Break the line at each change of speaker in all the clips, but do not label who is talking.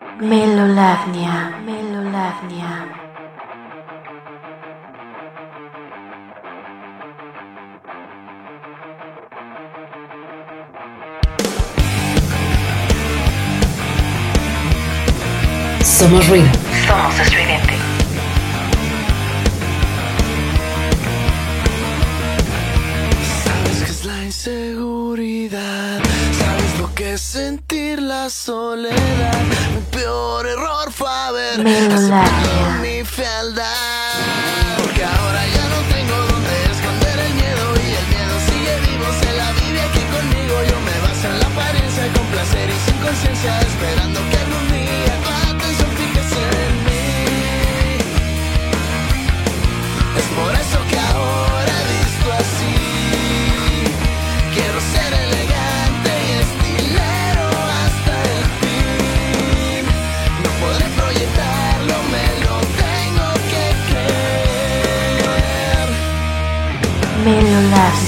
Melolagnia, Melolagnia.
Somos ruido.
Somos estridente.
Sabes que es la inseguridad, sabes lo que es sentir la soledad. Peor error fue haber aceptado mi fealdad. Porque ahora ya no tengo donde esconder el miedo y el miedo sigue vivo, se la vive aquí conmigo. Yo me baso en la apariencia con placer y sin conciencia,
Melolagnia.
Poniendo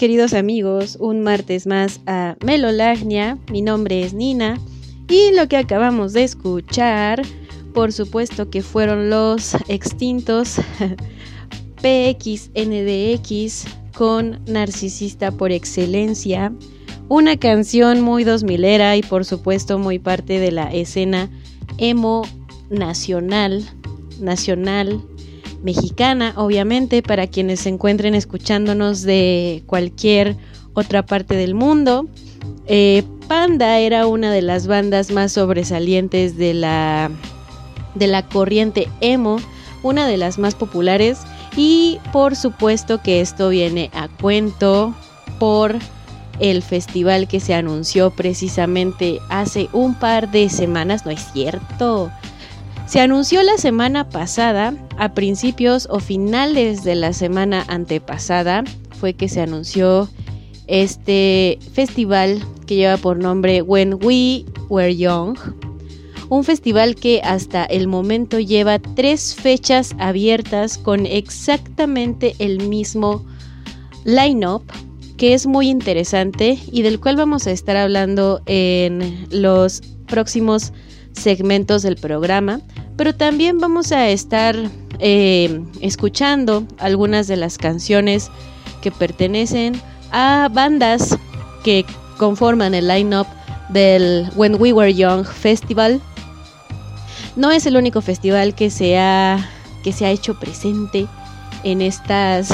queridos amigos, un martes más a Melolagnia. Mi nombre es Nina y lo que acabamos de escuchar, por supuesto que fueron los extintos PXNDX con Narcisista por excelencia. Una canción muy dos milera y por supuesto muy parte de la escena emo nacional, nacional mexicana, obviamente, para quienes se encuentren escuchándonos de cualquier otra parte del mundo. Eh, Panda era una de las bandas más sobresalientes de la, de la corriente emo, una de las más populares. Y por supuesto que esto viene a cuento por el festival que se anunció precisamente hace un par de semanas, no es cierto, se anunció la semana pasada, a principios o finales de la semana antepasada, fue que se anunció este festival que lleva por nombre When We Were Young, un festival que hasta el momento lleva tres fechas abiertas con exactamente el mismo line-up que es muy interesante y del cual vamos a estar hablando en los próximos segmentos del programa, pero también vamos a estar eh, escuchando algunas de las canciones que pertenecen a bandas que conforman el line-up del When We Were Young Festival. No es el único festival que se ha, que se ha hecho presente en estas,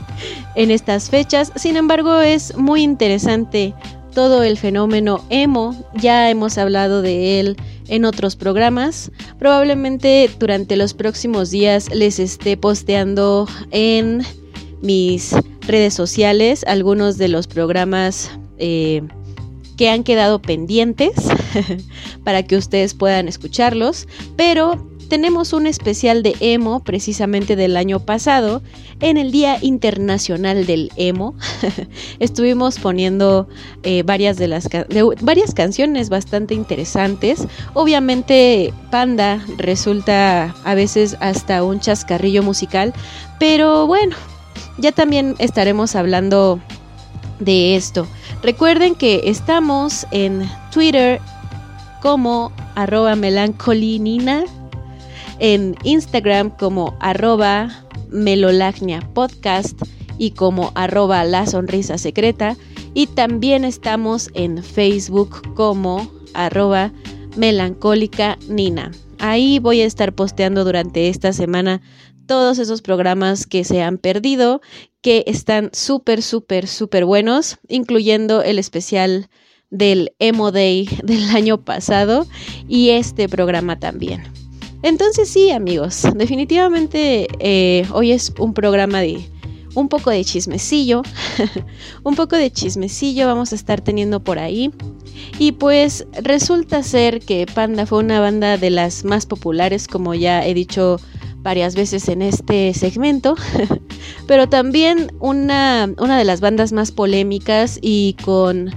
en estas fechas, sin embargo es muy interesante todo el fenómeno emo, ya hemos hablado de él en otros programas. Probablemente durante los próximos días les esté posteando en mis redes sociales algunos de los programas eh, que han quedado pendientes para que ustedes puedan escucharlos. Pero tenemos un especial de emo precisamente del año pasado en el Día Internacional del Emo. Estuvimos poniendo eh, varias de las varias canciones bastante interesantes. Obviamente Panda resulta a veces hasta un chascarrillo musical, pero bueno, ya también estaremos hablando de esto. Recuerden que estamos en Twitter como arroba melancolinina en Instagram como arroba melolagnia podcast y como arroba la sonrisa secreta y también estamos en Facebook como arroba melancólica nina. Ahí voy a estar posteando durante esta semana todos esos programas que se han perdido, que están súper, súper, súper buenos, incluyendo el especial del Emo Day del año pasado y este programa también. Entonces sí, amigos, definitivamente eh, hoy es un programa de un poco de chismecillo, un poco de chismecillo vamos a estar teniendo por ahí. Y pues resulta ser que Panda fue una banda de las más populares, como ya he dicho varias veces en este segmento, pero también una, una, de las bandas más polémicas y con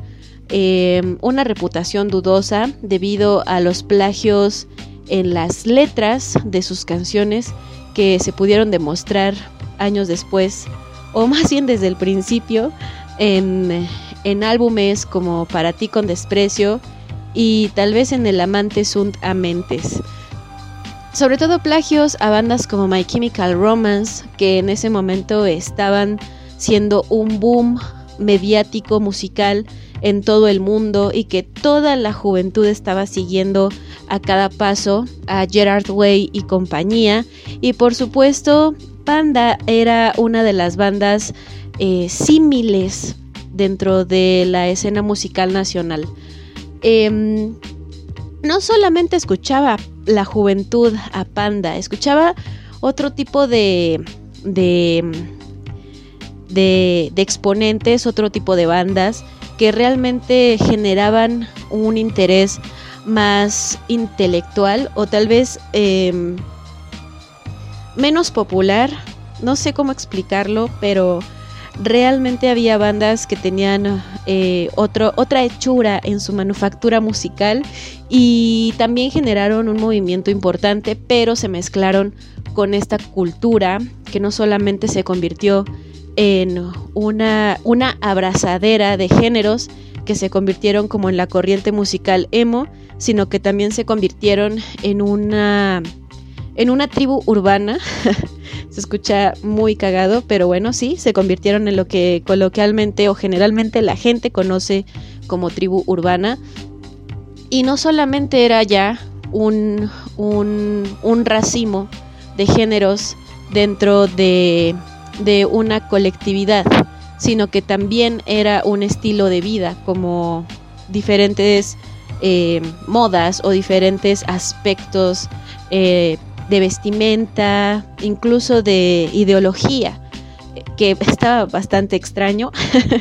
eh, una reputación dudosa debido a los plagios en las letras de sus canciones que se pudieron demostrar años después, o más bien desde el principio, en, álbumes como Para ti con desprecio y tal vez en El amante sunt amentes. Sobre todo plagios a bandas como My Chemical Romance, que en ese momento estaban siendo un boom mediático musical en todo el mundo y que toda la juventud estaba siguiendo a cada paso a Gerard Way y compañía. Y por supuesto, Panda era una de las bandas eh, símiles dentro de la escena musical nacional. Em, no solamente escuchaba la juventud a Panda, escuchaba otro tipo de, de, de exponentes, otro tipo de bandas que realmente generaban un interés más intelectual o tal vez em, menos popular. No sé cómo explicarlo, pero realmente había bandas que tenían eh, otro, otra hechura en su manufactura musical y también generaron un movimiento importante, pero se mezclaron con esta cultura que no solamente se convirtió en una, una abrazadera de géneros que se convirtieron como en la corriente musical emo, sino que también se convirtieron en una en una tribu urbana. se escucha muy cagado, pero bueno, sí, se convirtieron en lo que coloquialmente o generalmente la gente conoce como tribu urbana. Y no solamente era ya un, un racimo de géneros dentro de de una colectividad, sino que también era un estilo de vida, como diferentes eh, modas o diferentes aspectos eh, de vestimenta, incluso de ideología, que estaba bastante extraño.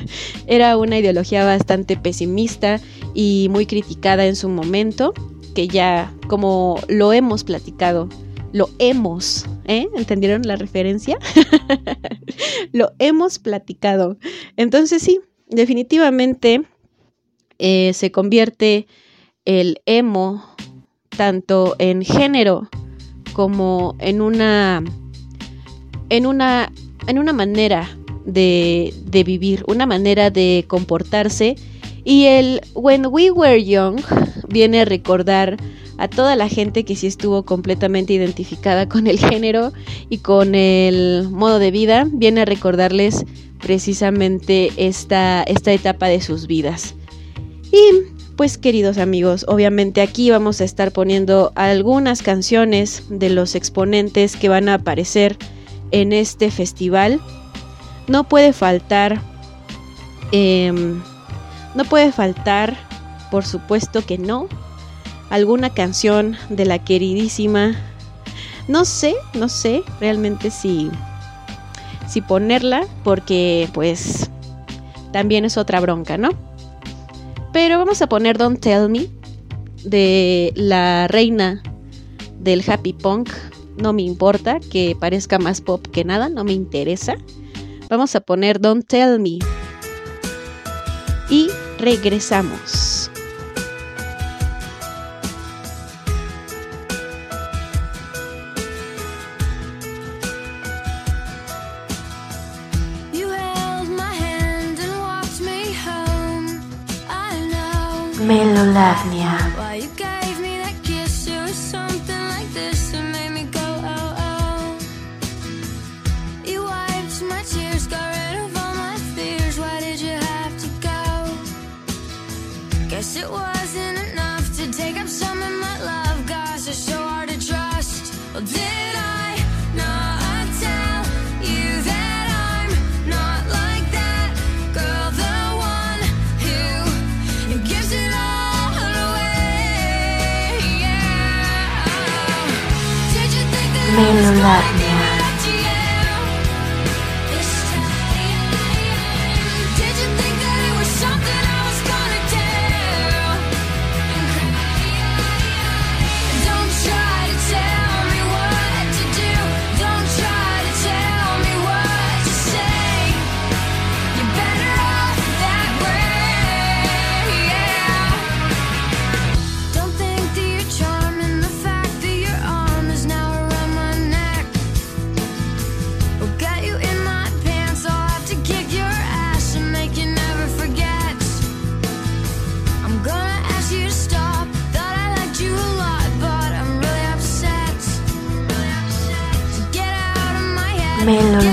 era una ideología bastante pesimista y muy criticada en su momento, que ya como lo hemos platicado lo hemos, ¿eh? ¿entendieron la referencia? lo hemos platicado. Entonces sí, definitivamente eh, se convierte el emo tanto en género como en una en una en una manera de, de vivir, una manera de comportarse y el When We Were Young viene a recordar a toda la gente que sí estuvo completamente identificada con el género y con el modo de vida, viene a recordarles precisamente esta, esta etapa de sus vidas. Y pues queridos amigos, obviamente aquí vamos a estar poniendo algunas canciones de los exponentes que van a aparecer en este festival. No puede faltar em, no puede faltar, por supuesto que no, alguna canción de la queridísima. No sé, no sé realmente si, si ponerla, porque pues también es otra bronca, ¿no? Pero vamos a poner Don't Tell Me de la reina del happy punk. No me importa que parezca más pop que nada, no me interesa. Vamos a poner Don't Tell Me y regresamos.
Melolagnia.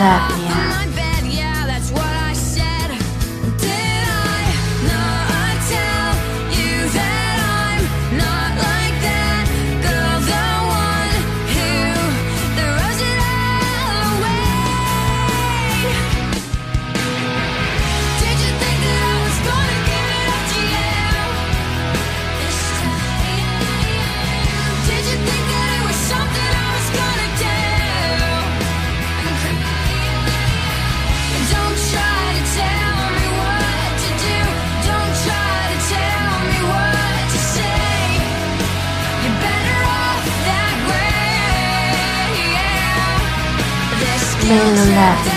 Ya. Cellulite.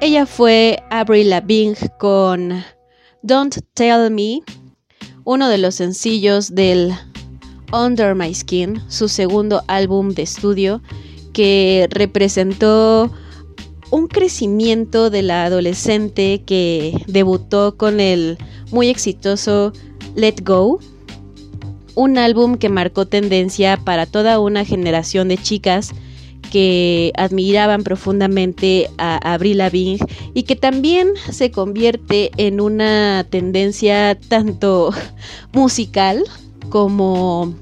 Ella fue Avril Lavigne con Don't Tell Me, uno de los sencillos del Under My Skin, su segundo álbum de estudio que representó un crecimiento de la adolescente que debutó con el muy exitoso Let Go, un álbum que marcó tendencia para toda una generación de chicas que admiraban profundamente a Avril Lavigne y que también se convierte en una tendencia tanto musical como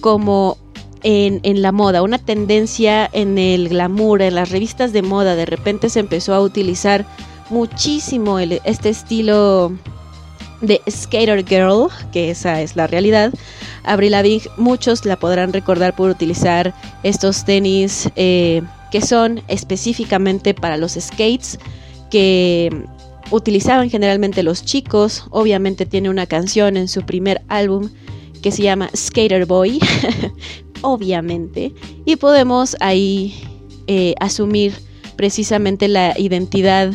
como en, la moda, una tendencia en el glamour, en las revistas de moda. De repente se empezó a utilizar muchísimo este estilo de Skater Girl, que esa es la realidad. Avril Lavigne, muchos la podrán recordar por utilizar estos tenis eh, que son específicamente para los skates, que utilizaban generalmente los chicos. Obviamente tiene una canción en su primer álbum que se llama Skater Boy, obviamente, y podemos ahí eh, asumir precisamente la identidad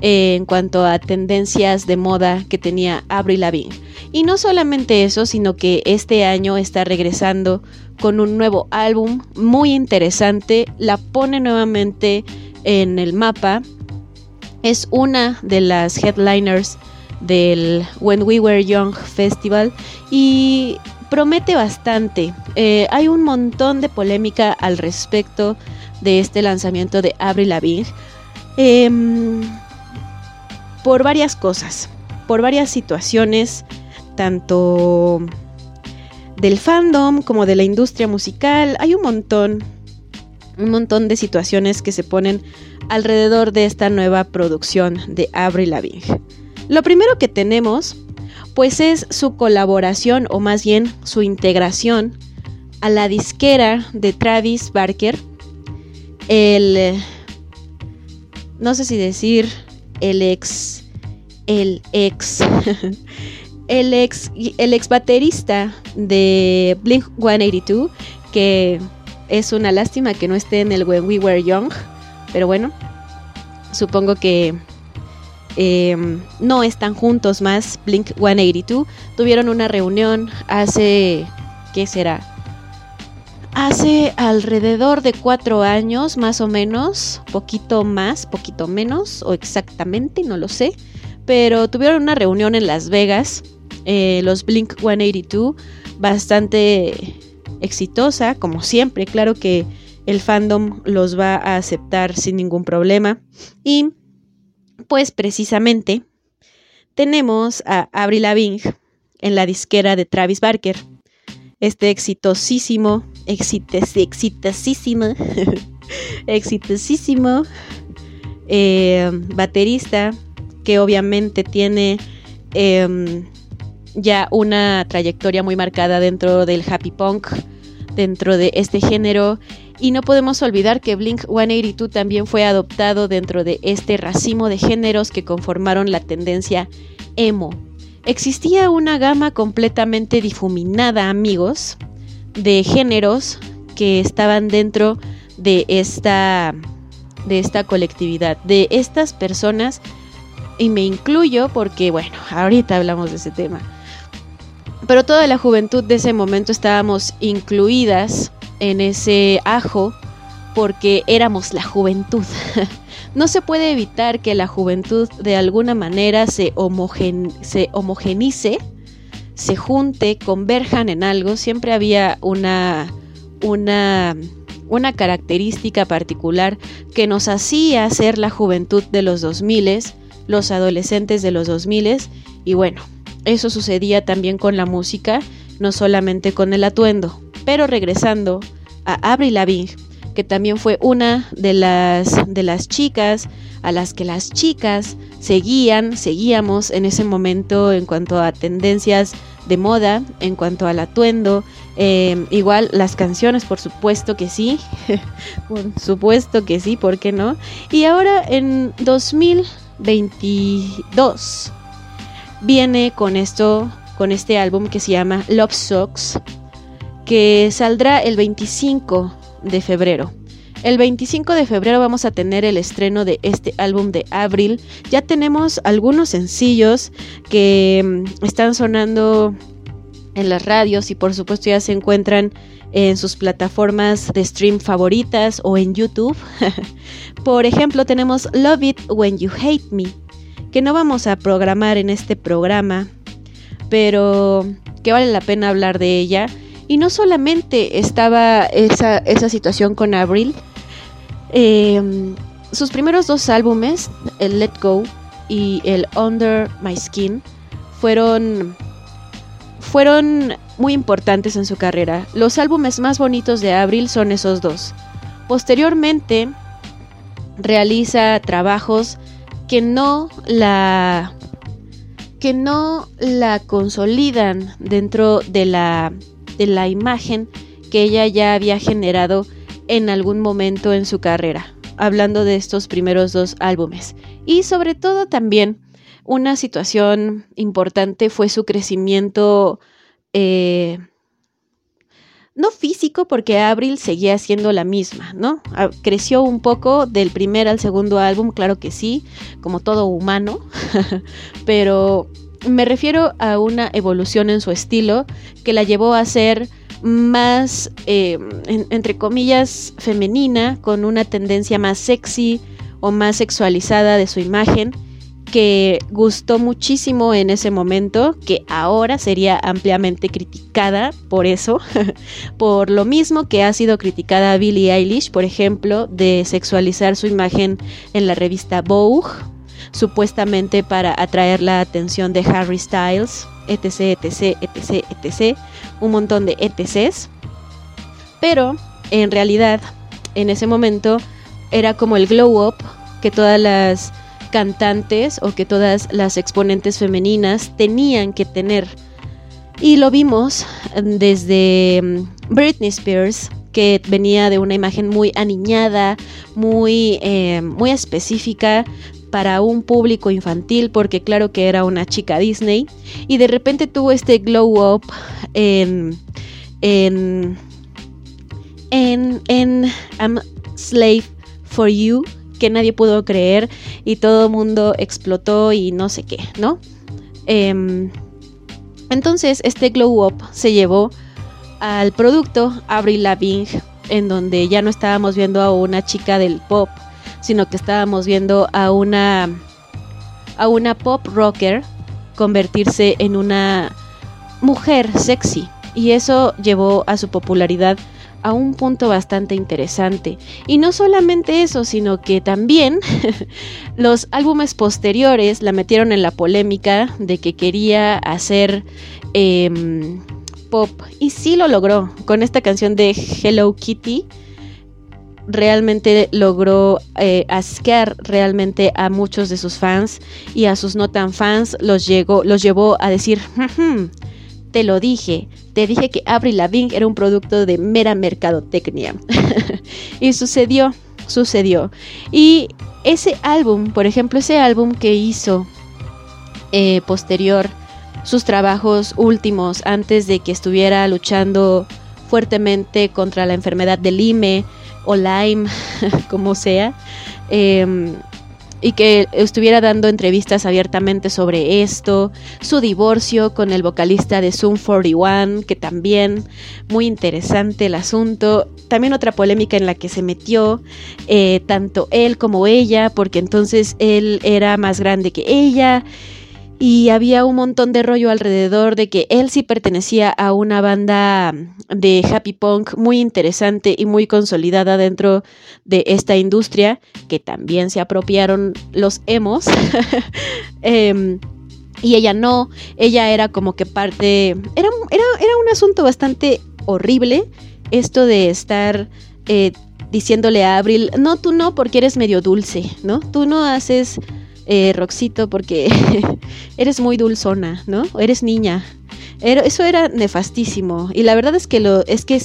eh, en cuanto a tendencias de moda que tenía Avril Lavigne. Y no solamente eso, sino que este año está regresando con un nuevo álbum muy interesante, la pone nuevamente en el mapa. Es una de las headliners del When We Were Young Festival y promete bastante. Eh, hay un montón de polémica al respecto de este lanzamiento de Avril Lavigne. Em, por varias cosas, por varias situaciones, tanto del fandom como de la industria musical. Hay un montón, un montón de situaciones que se ponen alrededor de esta nueva producción de Avril Lavigne. Lo primero que tenemos, pues es su colaboración o más bien su integración a la disquera de Travis Barker, el, no sé si decir el ex, el ex, el ex, el ex baterista de Blink 182, que es una lástima que no esté en el When We Were Young, pero bueno, supongo que eh, no están juntos más. Blink 182 tuvieron una reunión hace, ¿qué será? Hace alrededor de cuatro años, más o menos, poquito más, poquito menos, o exactamente, no lo sé. Pero tuvieron una reunión en Las Vegas, eh, los Blink 182, bastante exitosa, como siempre. Claro que el fandom los va a aceptar sin ningún problema. Y pues precisamente tenemos a Avril Lavigne en la disquera de Travis Barker. Este exitosísimo, exitosísimo, exitosísimo eh, baterista que obviamente tiene eh, ya una trayectoria muy marcada dentro del happy punk, dentro de este género. Y no podemos olvidar que Blink 182 también fue adoptado dentro de este racimo de géneros que conformaron la tendencia emo. Existía una gama completamente difuminada, amigos, de géneros que estaban dentro de esta, de esta colectividad, de estas personas, y me incluyo porque, bueno, ahorita hablamos de ese tema. Pero toda la juventud de ese momento estábamos incluidas en ese ajo porque éramos la juventud. no se puede evitar que la juventud de alguna manera se, homogen se junte, converjan en algo. Siempre había una, una, una característica particular que nos hacía ser la juventud de los 2000, los adolescentes de los 2000 y bueno, eso sucedía también con la música, no solamente con el atuendo. Pero regresando a Avril Lavigne, que también fue una de las, de las chicas a las que las chicas seguían, seguíamos en ese momento en cuanto a tendencias de moda, en cuanto al atuendo, eh, igual las canciones, por supuesto que sí, por supuesto que sí, ¿por qué no? Y ahora en 2022 viene con esto, con este álbum que se llama Love Socks, que saldrá el 25 de febrero. El 25 de febrero vamos a tener el estreno de este álbum de Abril. Ya tenemos algunos sencillos que mm, están sonando en las radios y por supuesto ya se encuentran en sus plataformas de stream favoritas o en YouTube. por ejemplo, tenemos Love It When You Hate Me, que no vamos a programar en este programa, pero que vale la pena hablar de ella. Y no solamente estaba esa, esa situación con Avril, eh, sus primeros dos álbumes, el Let Go y el Under My Skin, fueron, fueron muy importantes en su carrera. Los álbumes más bonitos de Avril son esos dos. Posteriormente, realiza trabajos que no la que no la consolidan dentro de la de la imagen que ella ya había generado en algún momento en su carrera, hablando de estos primeros dos álbumes. Y sobre todo también una situación importante fue su crecimiento eh, no físico, porque Avril seguía siendo la misma, ¿no? Ah, Creció un poco del primer al segundo álbum, claro que sí, como todo humano, pero me refiero a una evolución en su estilo que la llevó a ser más, eh, en- entre comillas, femenina, con una tendencia más sexy o más sexualizada de su imagen que gustó muchísimo en ese momento, que ahora sería ampliamente criticada por eso, por lo mismo que ha sido criticada Billie Eilish, por ejemplo, de sexualizar su imagen en la revista Vogue, supuestamente para atraer la atención de Harry Styles, etc, etc, etc, etc, un montón de ETCs. Pero en realidad, en ese momento, era como el glow up que todas las cantantes o que todas las exponentes femeninas tenían que tener. Y lo vimos mm, desde mm, Britney Spears, que venía de una imagen muy aniñada, muy, eh, muy específica para un público infantil, porque claro que era una chica Disney, y de repente tuvo este glow up en, en, en, en I'm Slave for You, que nadie pudo creer y todo el mundo explotó y no sé qué, ¿no? Em, entonces este glow up se llevó al producto Avril Lavigne, en donde ya no estábamos viendo a una chica del pop, sino que estábamos viendo a una a una pop rocker convertirse en una mujer sexy y eso llevó a su popularidad a un punto bastante interesante. Y no solamente eso, sino que también los álbumes posteriores la metieron en la polémica de que quería hacer em, pop. Y sí lo logró. Con esta canción de Hello Kitty, realmente logró eh, asquear realmente a muchos de sus fans y a sus no tan fans los, llegó, los llevó a decir, "Ujú, te lo dije, te dije que Avril Lavigne era un producto de mera mercadotecnia. y sucedió, sucedió. Y ese álbum, por ejemplo, ese álbum que hizo eh, posterior, sus trabajos últimos, antes de que estuviera luchando fuertemente contra la enfermedad de Lyme o Lyme, como sea, eh, y que estuviera dando entrevistas abiertamente sobre esto, su divorcio con el vocalista de Zoom 41, que también muy interesante el asunto, también otra polémica en la que se metió eh, tanto él como ella, porque entonces él era más grande que ella. Y había un montón de rollo alrededor de que él sí pertenecía a una banda de happy punk muy interesante y muy consolidada dentro de esta industria, que también se apropiaron los emos. Em, y ella no, ella era como que parte, era, era, era un asunto bastante horrible esto de estar eh, diciéndole a Abril, no, tú no, porque eres medio dulce, ¿no? Tú no haces eh, Roxito porque eres muy dulzona, ¿no? Eres niña. Eso era nefastísimo. Y la verdad es que lo, es que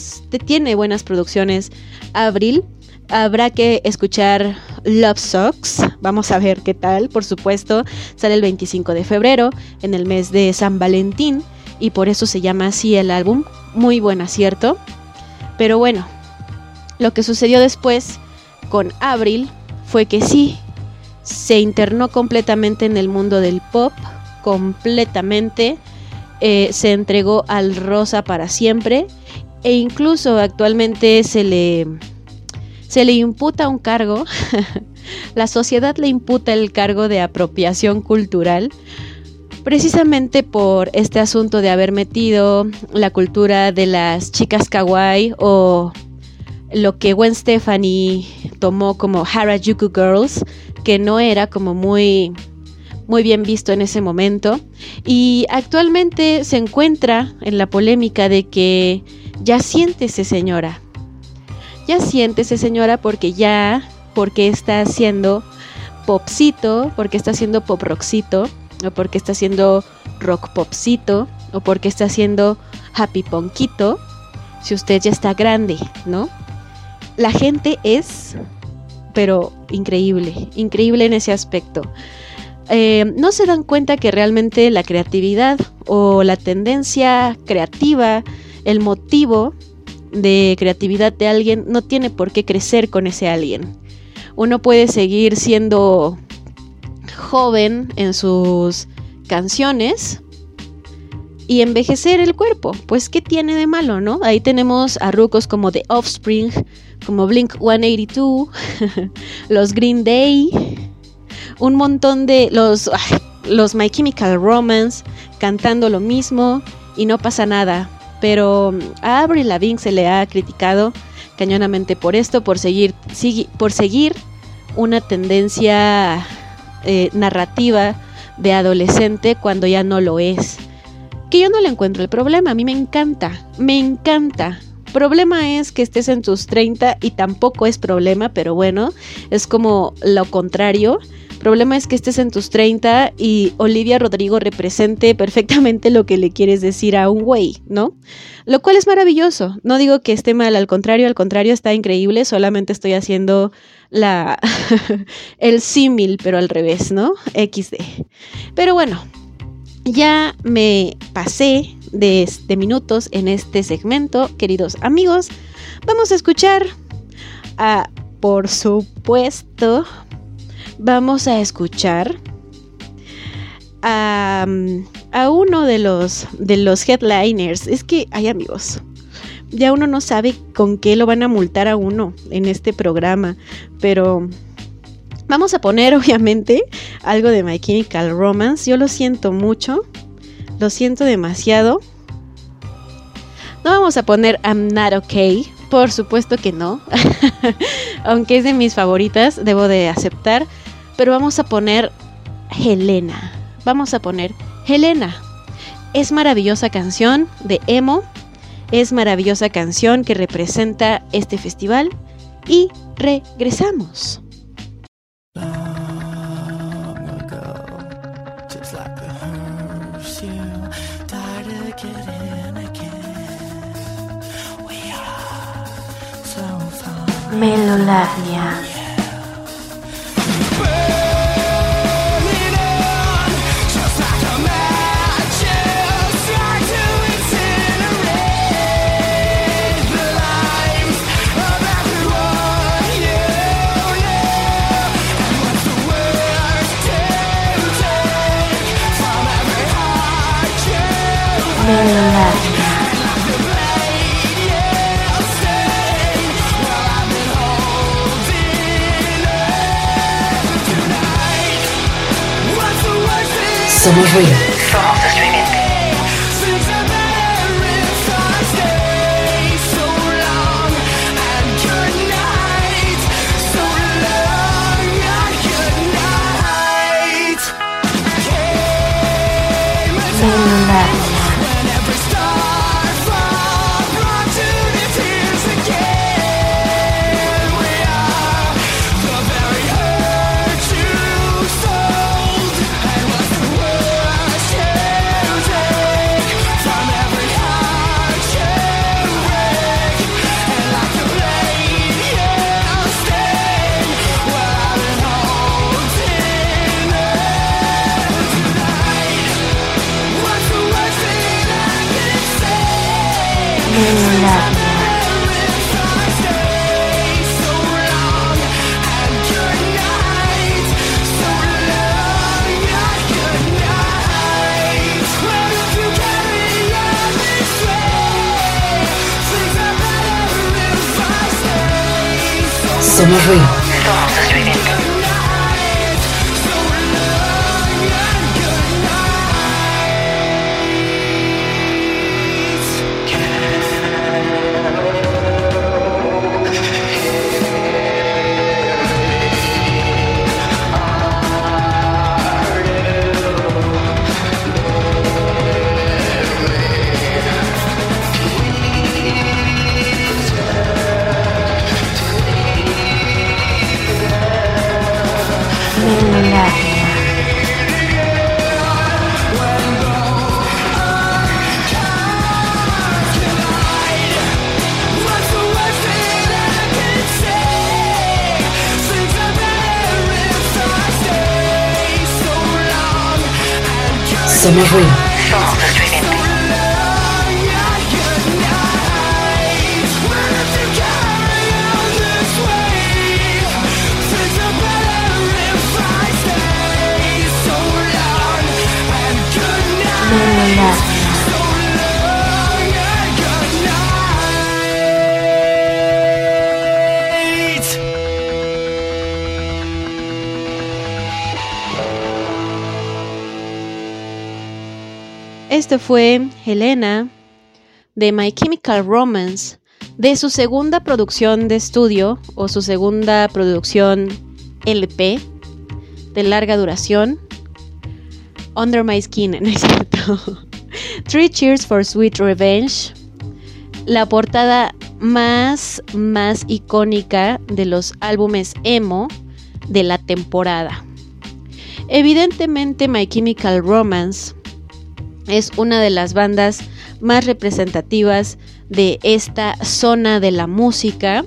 tiene buenas producciones. Abril. Habrá que escuchar Love Sucks. Vamos a ver qué tal. Por supuesto, sale el 25 de febrero, en el mes de San Valentín. Y por eso se llama así el álbum. Muy buen acierto. Pero bueno, lo que sucedió después con Abril fue que sí, se internó completamente en el mundo del pop, completamente, eh, se entregó al rosa para siempre e incluso actualmente se le, se le imputa un cargo, la sociedad le imputa el cargo de apropiación cultural precisamente por este asunto de haber metido la cultura de las chicas kawaii o lo que Gwen Stefani tomó como Harajuku Girls, que no era como muy muy bien visto en ese momento y actualmente se encuentra en la polémica de que ya siéntese señora, ya siéntese señora porque ya, porque está haciendo popcito, porque está haciendo pop rockcito, o porque está haciendo rock popcito, o porque está haciendo happy ponquito, si usted ya está grande, ¿no? La gente es, pero increíble, increíble en ese aspecto. Eh, no se dan cuenta que realmente la creatividad o la tendencia creativa, el motivo de creatividad de alguien no tiene por qué crecer con ese alguien. Uno puede seguir siendo joven en sus canciones y envejecer el cuerpo. Pues, ¿qué tiene de malo, no? Ahí tenemos a rucos como The Offspring, como Blink 182, los Green Day, un montón de los, los My Chemical Romance cantando lo mismo y no pasa nada. Pero a Avril Lavigne se le ha criticado cañonamente por esto, por seguir, por seguir una tendencia eh, narrativa de adolescente cuando ya no lo es. Que yo no le encuentro el problema, a mí me encanta, me encanta. Problema es que estés en tus 30 y tampoco es problema, pero bueno, es como lo contrario. Problema es que estés en tus 30 y Olivia Rodrigo represente perfectamente lo que le quieres decir a un güey, ¿no? Lo cual es maravilloso. No digo que esté mal, al contrario, al contrario está increíble, solamente estoy haciendo la el símil, pero al revés, ¿no? XD. Pero bueno, ya me pasé de, de minutos en este segmento, queridos amigos. Vamos a escuchar a, por supuesto, vamos a escuchar a, a uno de los, de los headliners. Es que, hay amigos, ya uno no sabe con qué lo van a multar a uno en este programa, pero vamos a poner obviamente algo de My Chemical Romance. Yo lo siento mucho, lo siento demasiado. No vamos a poner I'm Not Okay, por supuesto que no, aunque es de mis favoritas, debo de aceptar, pero vamos a poner Helena. Vamos a poner Helena. Es maravillosa canción de emo, es maravillosa canción que representa este festival y regresamos.
Far.
Somos ruido.
So
Somos Somos
Esto fue Helena de My Chemical Romance, de su segunda producción de estudio o su segunda producción LP de larga duración. Under My Skin, ¿no es cierto? Three Cheers for Sweet Revenge, la portada más, más icónica de los álbumes emo de la temporada. Evidentemente My Chemical Romance es una de las bandas más representativas de esta zona de la música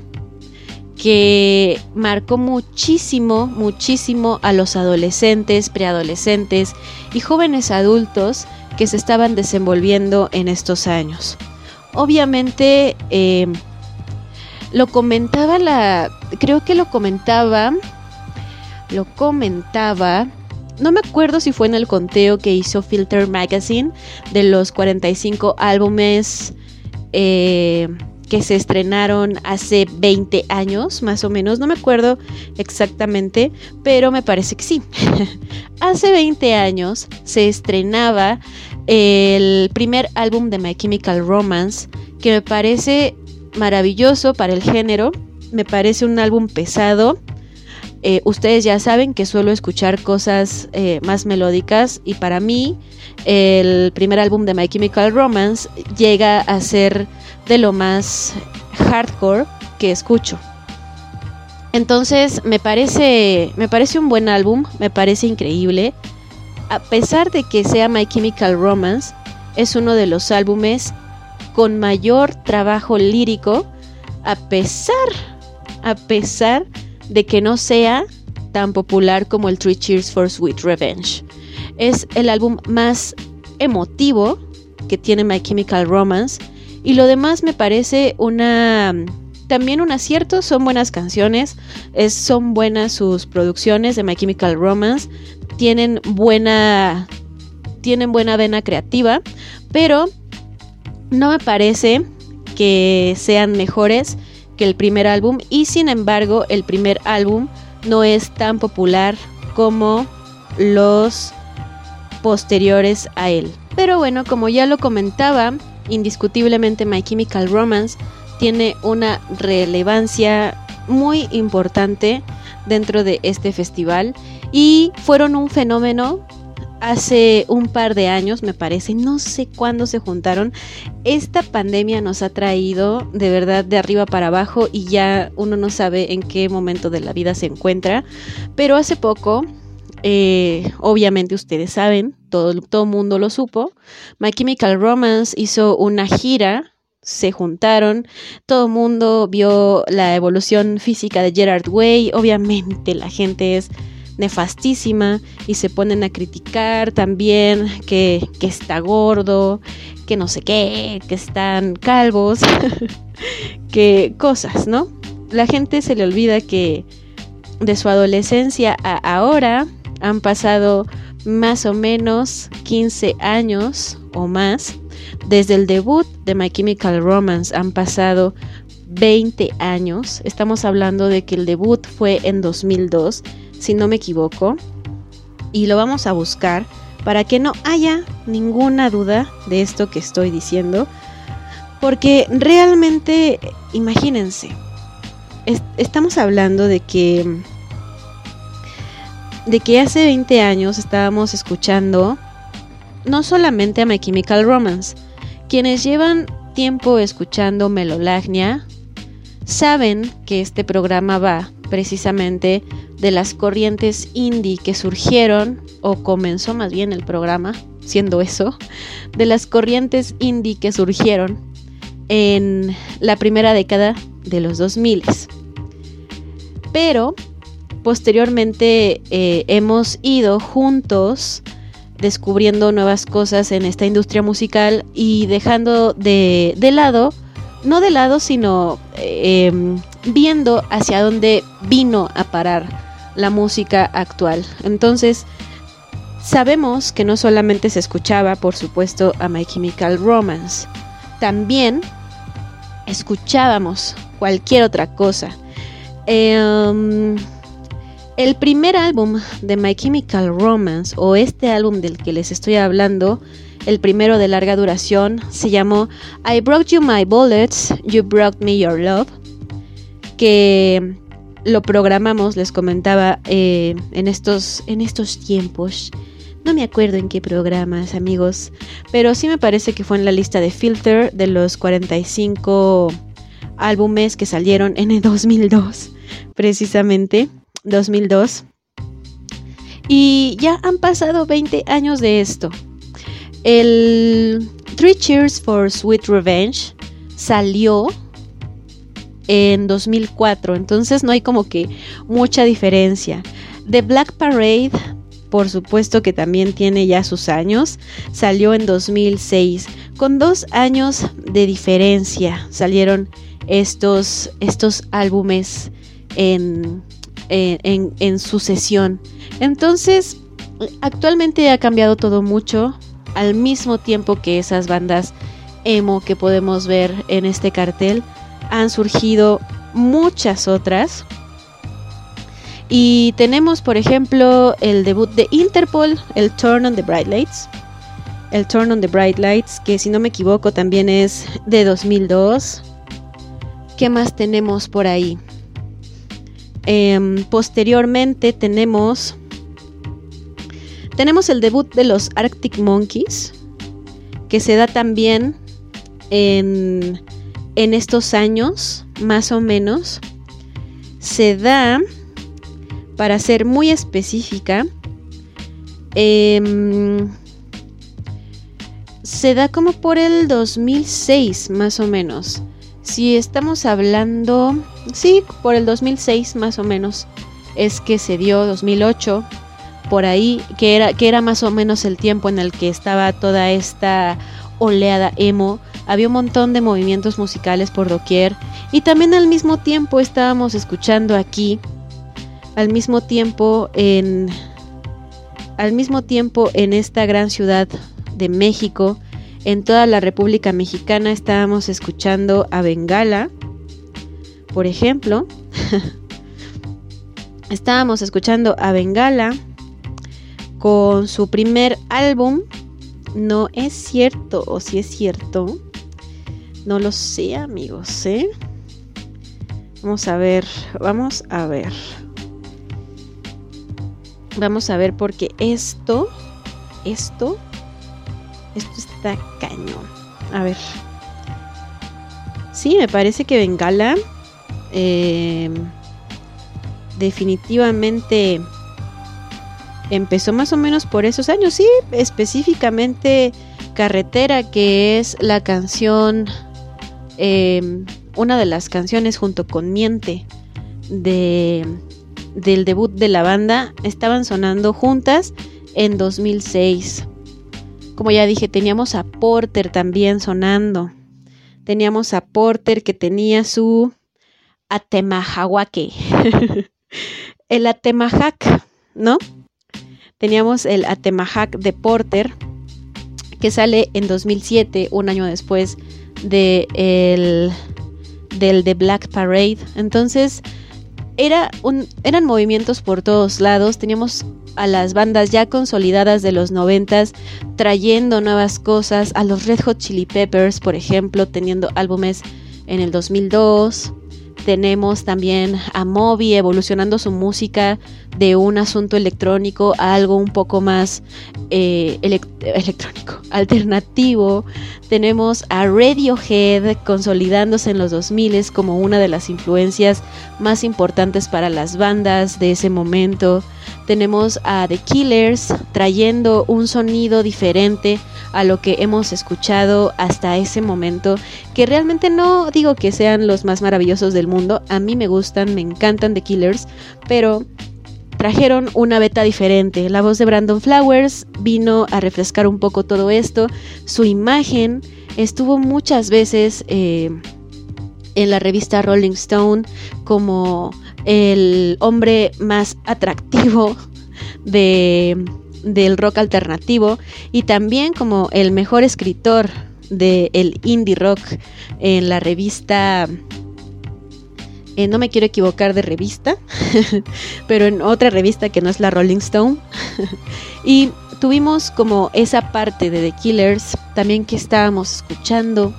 que marcó muchísimo, muchísimo a los adolescentes, preadolescentes y jóvenes adultos que se estaban desenvolviendo en estos años. Obviamente, eh, lo comentaba la, creo que lo comentaba, lo comentaba no me acuerdo si fue en el conteo que hizo Filter Magazine de los 45 álbumes eh, que se estrenaron hace 20 años, más o menos. No me acuerdo exactamente, pero me parece que sí. hace 20 años se estrenaba el primer álbum de My Chemical Romance, que me parece maravilloso para el género. Me parece un álbum pesado eh, ustedes ya saben que suelo escuchar cosas eh, más melódicas y para mí el primer álbum de My Chemical Romance llega a ser de lo más hardcore que escucho. Entonces me parece, me parece un buen álbum, me parece increíble. A pesar de que sea My Chemical Romance, es uno de los álbumes con mayor trabajo lírico, a pesar, a pesar de que no sea tan popular como el Three Cheers for Sweet Revenge. Es el álbum más emotivo que tiene My Chemical Romance y lo demás me parece una también un acierto, son buenas canciones, es, son buenas sus producciones de My Chemical Romance, tienen buena tienen buena vena creativa, pero no me parece que sean mejores que el primer álbum y sin embargo el primer álbum no es tan popular como los posteriores a él. Pero bueno, como ya lo comentaba, indiscutiblemente My Chemical Romance tiene una relevancia muy importante dentro de este festival y fueron un fenómeno hace un par de años, me parece, no sé cuándo se juntaron. Esta pandemia nos ha traído de verdad de arriba para abajo y ya uno no sabe en qué momento de la vida se encuentra. Pero hace poco, eh, obviamente ustedes saben, todo el mundo lo supo, My Chemical Romance hizo una gira se juntaron, todo el mundo vio la evolución física de Gerard Way, obviamente la gente es nefastísima y se ponen a criticar también que, que está gordo, que no sé qué, que están calvos, que cosas, ¿no? La gente se le olvida que de su adolescencia a ahora han pasado más o menos 15 años o más. Desde el debut de My Chemical Romance han pasado 20 años. Estamos hablando de que el debut fue en 2002 si no me equivoco, y lo vamos a buscar para que no haya ninguna duda de esto que estoy diciendo, porque realmente, imagínense, es, estamos hablando de que de que hace 20 años estábamos escuchando no solamente a My Chemical Romance, quienes llevan tiempo escuchando Melolagnia saben que este programa va precisamente de las corrientes indie que surgieron, o comenzó más bien el programa siendo eso, de las corrientes indie que surgieron en la primera década de los 2000. Pero posteriormente eh, hemos ido juntos descubriendo nuevas cosas en esta industria musical y dejando de, de lado, no de lado, sino eh, em, viendo hacia dónde vino a parar la música actual. Entonces, sabemos que no solamente se escuchaba, por supuesto, a My Chemical Romance, también escuchábamos cualquier otra cosa. Em, el primer álbum de My Chemical Romance, o este álbum del que les estoy hablando, el primero de larga duración, se llamó I Brought You My Bullets, You Brought Me Your Love, que lo programamos, les comentaba, eh, en, estos, en estos tiempos. No me acuerdo en qué programas, amigos, pero sí me parece que fue en la lista de Filter de los 45 álbumes que salieron en el 2002, precisamente, 2002. Y ya han pasado 20 años de esto. El Three Cheers for Sweet Revenge salió en 2004, entonces no hay como que mucha diferencia. The Black Parade, por supuesto que también tiene ya sus años, salió en 2006. Con dos años de diferencia salieron estos, estos álbumes en, en, sucesión. Entonces, actualmente ha cambiado todo mucho, al mismo tiempo que esas bandas emo que podemos ver en este cartel, han surgido muchas otras. Y tenemos, por ejemplo, el debut de Interpol, el Turn on the Bright Lights. El Turn on the Bright Lights, que si no me equivoco también es de 2002. ¿Qué más tenemos por ahí? Em, posteriormente tenemos tenemos el debut de los Arctic Monkeys, que se da también en, en estos años, más o menos. Se da, para ser muy específica, em, se da como por el 2006, más o menos. Si estamos hablando, sí, por el 2006 más o menos, es que se dio 2008 por ahí, que era, que era más o menos el tiempo en el que estaba toda esta oleada emo. Había un montón de movimientos musicales por doquier. Y también al mismo tiempo estábamos escuchando aquí, al mismo tiempo en, al mismo tiempo en esta gran ciudad de México, en toda la República Mexicana estábamos escuchando a Bengala, por ejemplo. estábamos escuchando a Bengala con su primer álbum. No es cierto, o si es cierto. No lo sé, amigos, ¿eh? Vamos a ver, vamos a ver. Vamos a ver porque esto, esto, esto está cañón. A ver. Sí, me parece que Bengala eh, definitivamente empezó más o menos por esos años, sí, específicamente Carretera, que es la canción, eh, una de las canciones junto con Miente de, del debut de la banda, estaban sonando juntas en 2006. Como ya dije, teníamos a Porter también sonando. Teníamos a Porter que tenía su Atemajahuaque. el Atemajac, ¿no? Teníamos el Atemajac de Porter, que sale en 2007, un año después de el, del The Black Parade. Entonces, era un, eran movimientos por todos lados. Teníamos a las bandas ya consolidadas de los noventas trayendo nuevas cosas. A los Red Hot Chili Peppers, por ejemplo, teniendo álbumes en el 2002 tenemos también a Moby evolucionando su música de un asunto electrónico a algo un poco más eh, elect electrónico, alternativo. Tenemos a Radiohead consolidándose en los 2000 como una de las influencias más importantes para las bandas de ese momento. Tenemos a The Killers trayendo un sonido diferente a lo que hemos escuchado hasta ese momento, que realmente no digo que sean los más maravillosos del mundo, a mí me gustan, me encantan The Killers, pero trajeron una beta diferente. La voz de Brandon Flowers vino a refrescar un poco todo esto. Su imagen estuvo muchas veces eh, en la revista Rolling Stone como el hombre más atractivo de, del rock alternativo y también como el mejor escritor del indie rock en la revista eh, no me quiero equivocar de revista, pero en otra revista que no es la Rolling Stone. y tuvimos como esa parte de The Killers también que estábamos escuchando.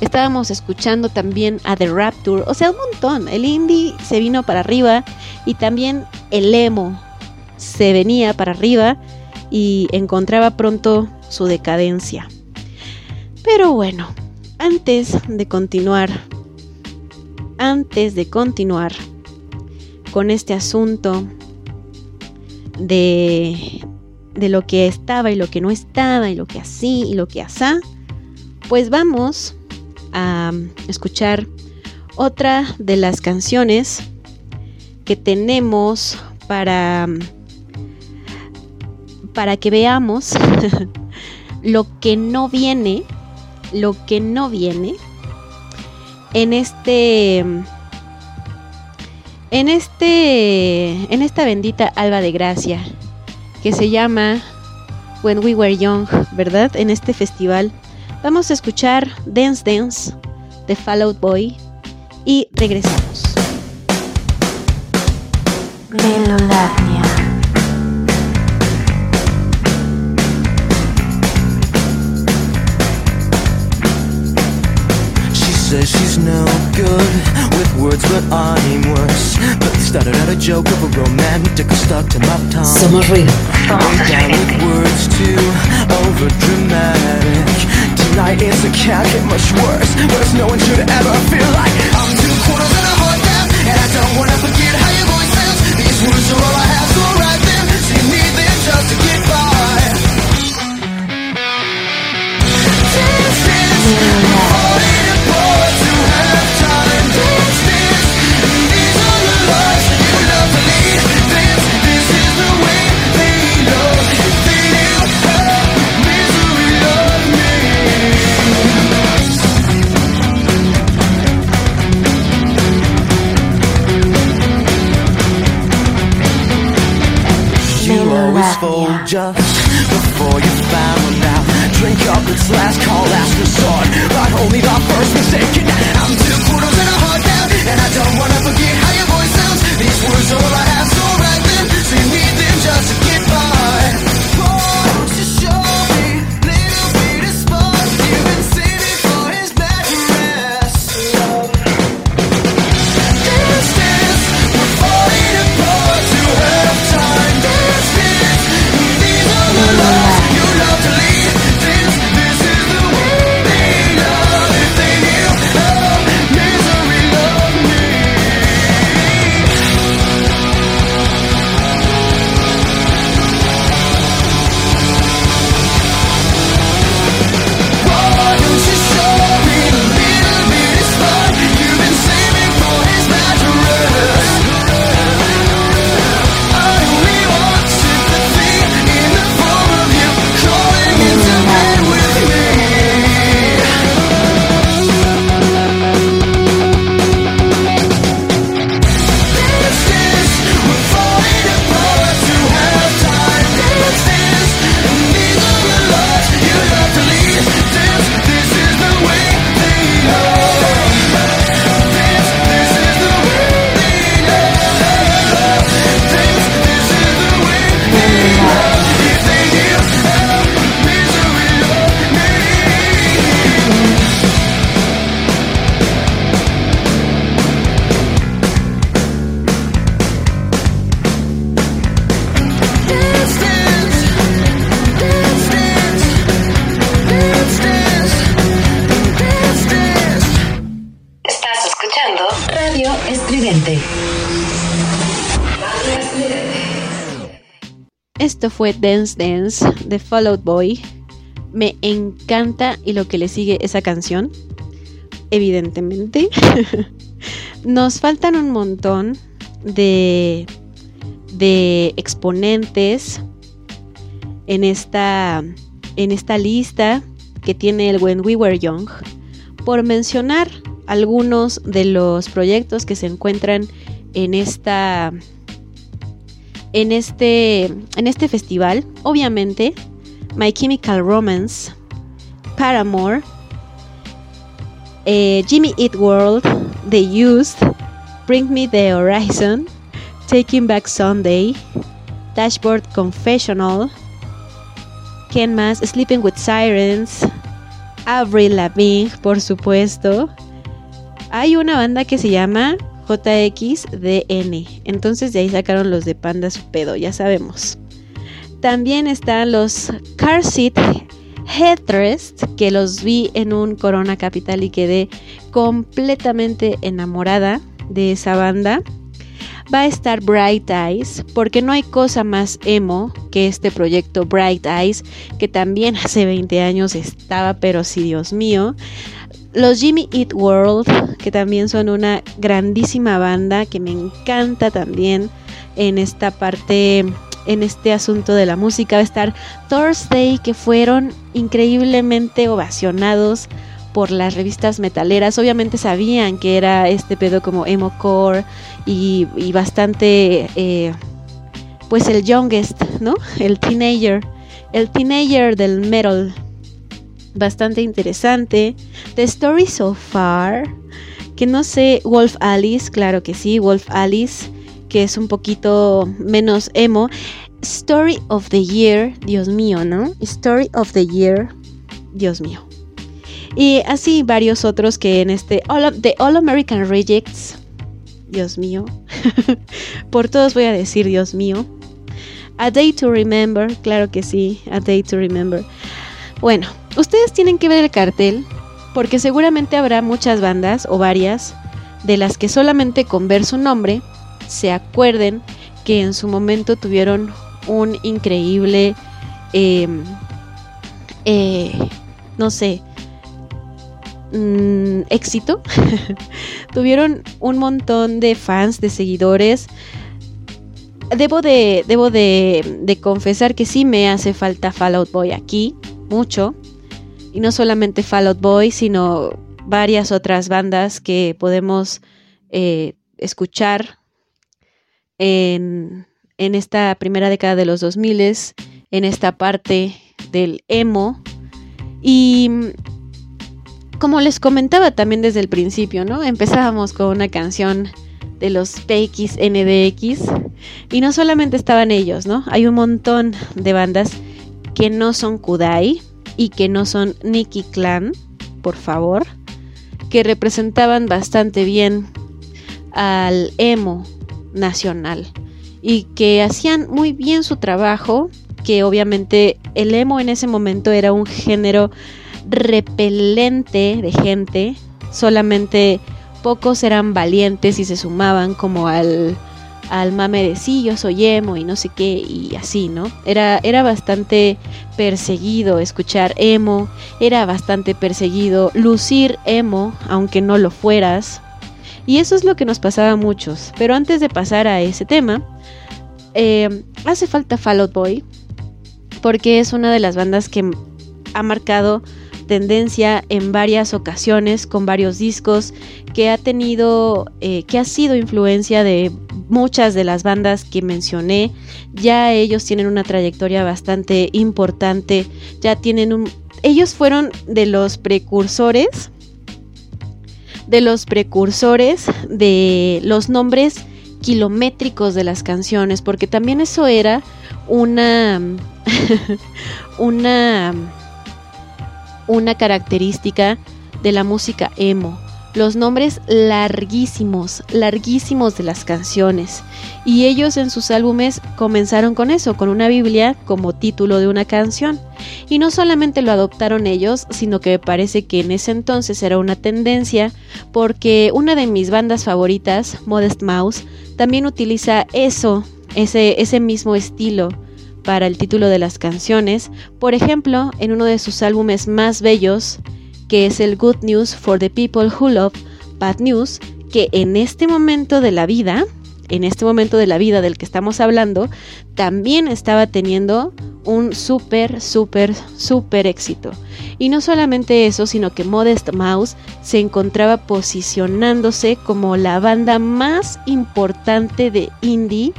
Estábamos escuchando también a The Rapture, o sea, un montón. El indie se vino para arriba y también el emo se venía para arriba y encontraba pronto su decadencia. Pero bueno, antes de continuar antes de continuar con este asunto de, de lo que estaba y lo que no estaba y lo que así y lo que asá, pues vamos a escuchar otra de las canciones que tenemos para para que veamos lo que no viene, lo que no viene en este en este en esta bendita alba de gracia que se llama When We Were Young, ¿verdad? En este festival vamos a escuchar Dance Dance de Fall Out Boy y regresamos.
Melolatnia.
She says she's no good with words, but I'm worse. But started out a joke of a romantic stuck to my tongue.
Somos ruido.
Somos
down with words too over dramatic. Tonight it's a can't get much worse. Worse, no one should ever feel like I'm two quarters and a heart down. And I don't wanna forget how your voice sounds. These words are all I have, so write them. So you need them just to get by. Dance, dance, falling just before you found out. Drink up its last call, last resort. But only the first mistake. And I'm two quarters and a heart down. And I don't wanna forget how your voice sounds. These words are all I have, Dance Dance
de Fall Out Boy. Me encanta y lo que le sigue esa canción. Evidentemente. Nos faltan un montón de, de exponentes en esta, en esta lista que tiene el When We Were Young, por mencionar algunos de los proyectos que se encuentran en esta en este en este festival. Obviamente, My Chemical Romance, Paramore, eh, Jimmy Eat World, The Used, Bring Me the Horizon, Taking Back Sunday, Dashboard Confessional, ¿Quién más? Sleeping with Sirens, Avril Lavigne, por supuesto. Hay una banda que se llama JXDN. Entonces de ahí sacaron los de Panda su pedo, ya sabemos. También están los Car Seat Headrest, que los vi en un Corona Capital y quedé completamente enamorada de esa banda. Va a estar Bright Eyes, porque no hay cosa más emo que este proyecto Bright Eyes, que también hace 20 años estaba, pero sí, Dios mío. Los Jimmy Eat World, que también son una grandísima banda que me encanta también en esta parte, en este asunto de la música. Va a estar Thursday, que fueron increíblemente ovacionados por las revistas metaleras. Obviamente sabían que era este pedo como emo core y, bastante, eh, pues el youngest, ¿no? El teenager, el teenager del metal bastante interesante. The Story So Far, que no sé, Wolf Alice, claro que sí, Wolf Alice, que es un poquito menos emo. Story of the Year, Dios mío, ¿no? Story of the Year, Dios mío. Y así varios otros que en este All, The All American Rejects, Dios mío. Por todos voy a decir Dios mío. A Day to Remember, claro que sí, A Day to Remember. Bueno, ustedes tienen que ver el cartel porque seguramente habrá muchas bandas o varias de las que solamente con ver su nombre se acuerden que en su momento tuvieron un increíble, eh, eh, no sé, mm, éxito. tuvieron un montón de fans, de seguidores. Debo de, debo de, de confesar que sí me hace falta Fallout Boy aquí mucho. Y no solamente Fall Out Boy, sino varias otras bandas que podemos eh, escuchar en, en, esta primera década de los 2000, en esta parte del emo. Y como les comentaba también desde el principio, ¿no? Empezábamos con una canción de los PX NDX y no solamente estaban ellos, ¿no? Hay un montón de bandas que no son Kudai y que no son Nikki Clan, por favor, que representaban bastante bien al emo nacional y que hacían muy bien su trabajo, que obviamente el emo en ese momento era un género repelente de gente, solamente pocos eran valientes y se sumaban como al al mame de sí, yo soy emo y no sé qué y así, ¿no? Era, era bastante perseguido escuchar emo, era bastante perseguido lucir emo, aunque no lo fueras. Y eso es lo que nos pasaba a muchos. Pero antes de pasar a ese tema, eh, hace falta Fall Out Boy, porque es una de las bandas que ha marcado tendencia en varias ocasiones con varios discos que ha tenido eh, que ha sido influencia de muchas de las bandas que mencioné. Ya ellos tienen una trayectoria bastante importante ya tienen un ellos fueron de los precursores de los precursores de los nombres kilométricos de las canciones porque también eso era una una una característica de la música emo. Los nombres larguísimos, larguísimos de las canciones. Y ellos en sus álbumes comenzaron con eso, con una Biblia como título de una canción. Y no solamente lo adoptaron ellos, sino que me parece que en ese entonces era una tendencia, porque una de mis bandas favoritas, Modest Mouse, también utiliza eso, ese, ese mismo estilo para el título de las canciones, por ejemplo, en uno de sus álbumes más bellos, que es el Good News for the People Who Love Bad News, que en este momento de la vida en este momento de la vida del que estamos hablando, también estaba teniendo un súper, súper, súper éxito. Y no solamente eso, sino que Modest Mouse se encontraba posicionándose como la banda más importante de indie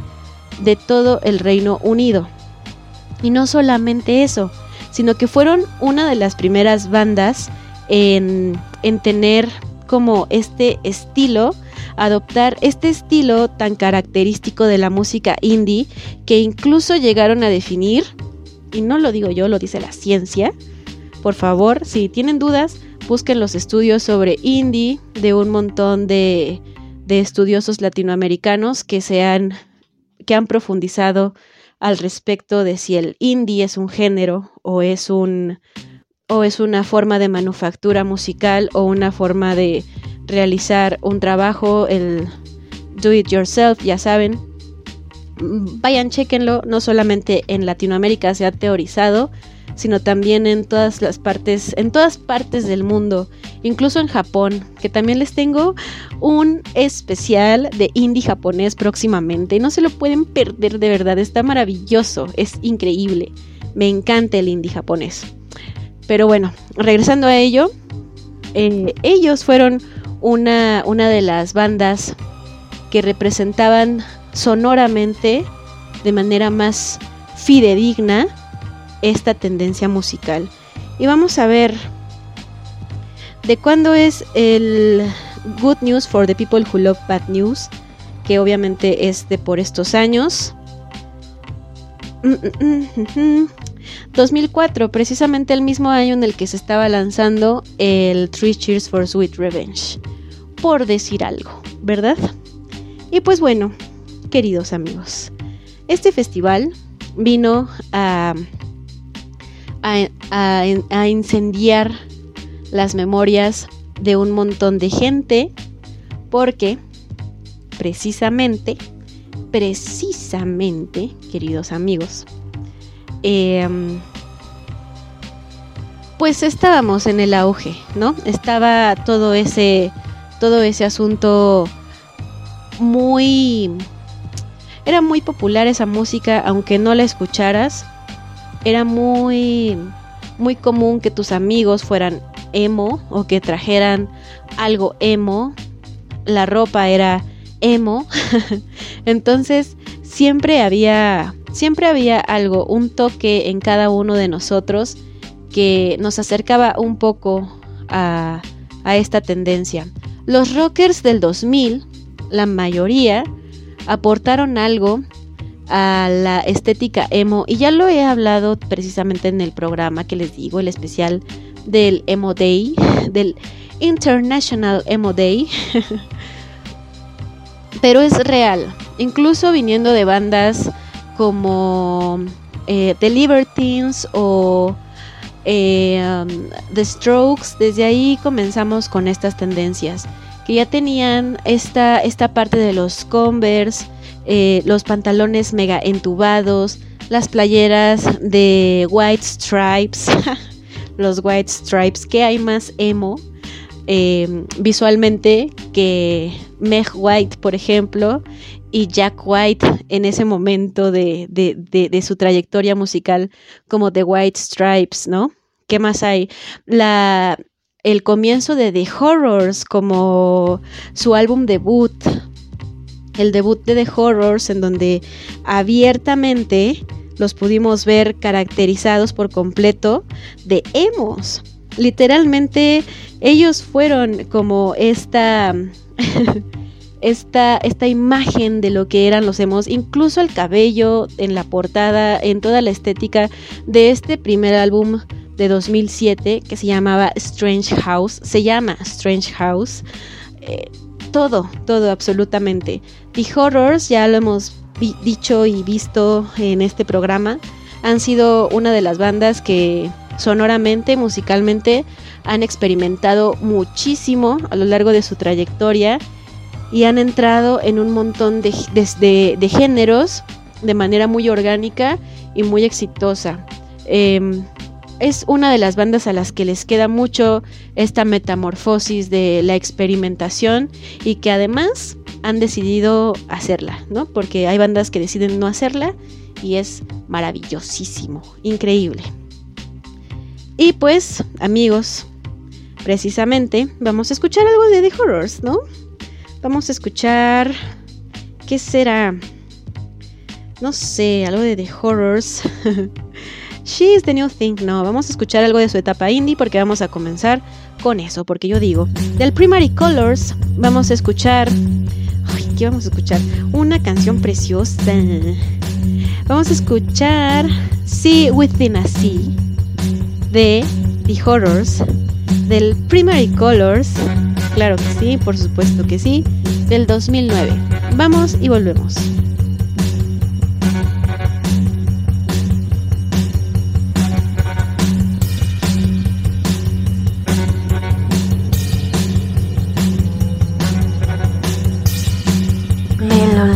de todo el Reino Unido. Y no solamente eso, sino que fueron una de las primeras bandas en, en tener como este estilo, adoptar este estilo tan característico de la música indie que incluso llegaron a definir, y no lo digo yo, lo dice la ciencia, por favor, si tienen dudas, busquen los estudios sobre indie de un montón de, de estudiosos latinoamericanos que, se han, que han profundizado al respecto de si el indie es un género o es un o es una forma de manufactura musical o una forma de realizar un trabajo, el do it yourself, ya saben. Vayan, chequenlo, no solamente en Latinoamérica se ha teorizado, sino también en todas las partes, en todas partes del mundo, incluso en Japón, que también les tengo un especial de indie japonés próximamente. No se lo pueden perder de verdad, está maravilloso, es increíble. Me encanta el indie japonés. Pero bueno, regresando a ello, eh, ellos fueron una, una de las bandas que representaban sonoramente de manera más fidedigna esta tendencia musical. Y vamos a ver de cuándo es el Good News for the People Who Love Bad News, que obviamente es de por estos años. Mm, mm, mm, mm. 2004, precisamente el mismo año en el que se estaba lanzando el Three Cheers for Sweet Revenge, por decir algo, ¿verdad? Y pues bueno, queridos amigos, este festival vino a, a, incendiar las memorias de un montón de gente porque precisamente, precisamente, queridos amigos, em, pues estábamos en el auge, ¿no? Estaba todo ese, todo ese asunto muy, era muy popular esa música, aunque no la escucharas, era muy, muy común que tus amigos fueran emo o que trajeran algo emo, la ropa era emo, entonces siempre había, siempre había algo, un toque en cada uno de nosotros que nos acercaba un poco a, a esta tendencia. Los rockers del 2000, la mayoría, aportaron algo a la estética emo y ya lo he hablado precisamente en el programa que les digo, el especial del Emo Day, del International Emo Day. Pero es real, incluso viniendo de bandas como eh, The Libertines o eh, um, The Strokes, desde ahí comenzamos con estas tendencias, que ya tenían esta, esta parte de los Converse, eh, los pantalones mega entubados, las playeras de White Stripes, los White Stripes, que hay más emo eh, visualmente que Meg White, por ejemplo, y Jack White en ese momento de, de- de- de su trayectoria musical como The White Stripes, ¿no? ¿Qué más hay? La, el comienzo de The Horrors como su álbum debut, el debut de The Horrors en donde abiertamente los pudimos ver caracterizados por completo de emos. Literalmente ellos fueron como esta esta, esta imagen de lo que eran los emos, incluso el cabello en la portada, en toda la estética de este primer álbum de 2007 que se llamaba Strange House, se llama Strange House, eh, todo, todo absolutamente. The Horrors, ya lo hemos dicho y visto en este programa, han sido una de las bandas que sonoramente, musicalmente, han experimentado muchísimo a lo largo de su trayectoria y han entrado en un montón de géneros de manera muy orgánica y muy exitosa. Em, es una de las bandas a las que les queda mucho esta metamorfosis de la experimentación y que además han decidido hacerla, ¿no? Porque hay bandas que deciden no hacerla y es maravillosísimo, increíble. Y pues, amigos, precisamente vamos a escuchar algo de The Horrors, ¿no? Vamos a escuchar... ¿Qué será? No sé, algo de The Horrors. She is the new thing. No, vamos a escuchar algo de su etapa indie porque vamos a comenzar con eso. Porque yo digo, del Primary Colors vamos a escuchar. ¿qué vamos a escuchar? Una canción preciosa. Vamos a escuchar See Within a Sea de The Horrors. Del Primary Colors. Claro que sí, por supuesto que sí. Del 2009. Vamos y volvemos.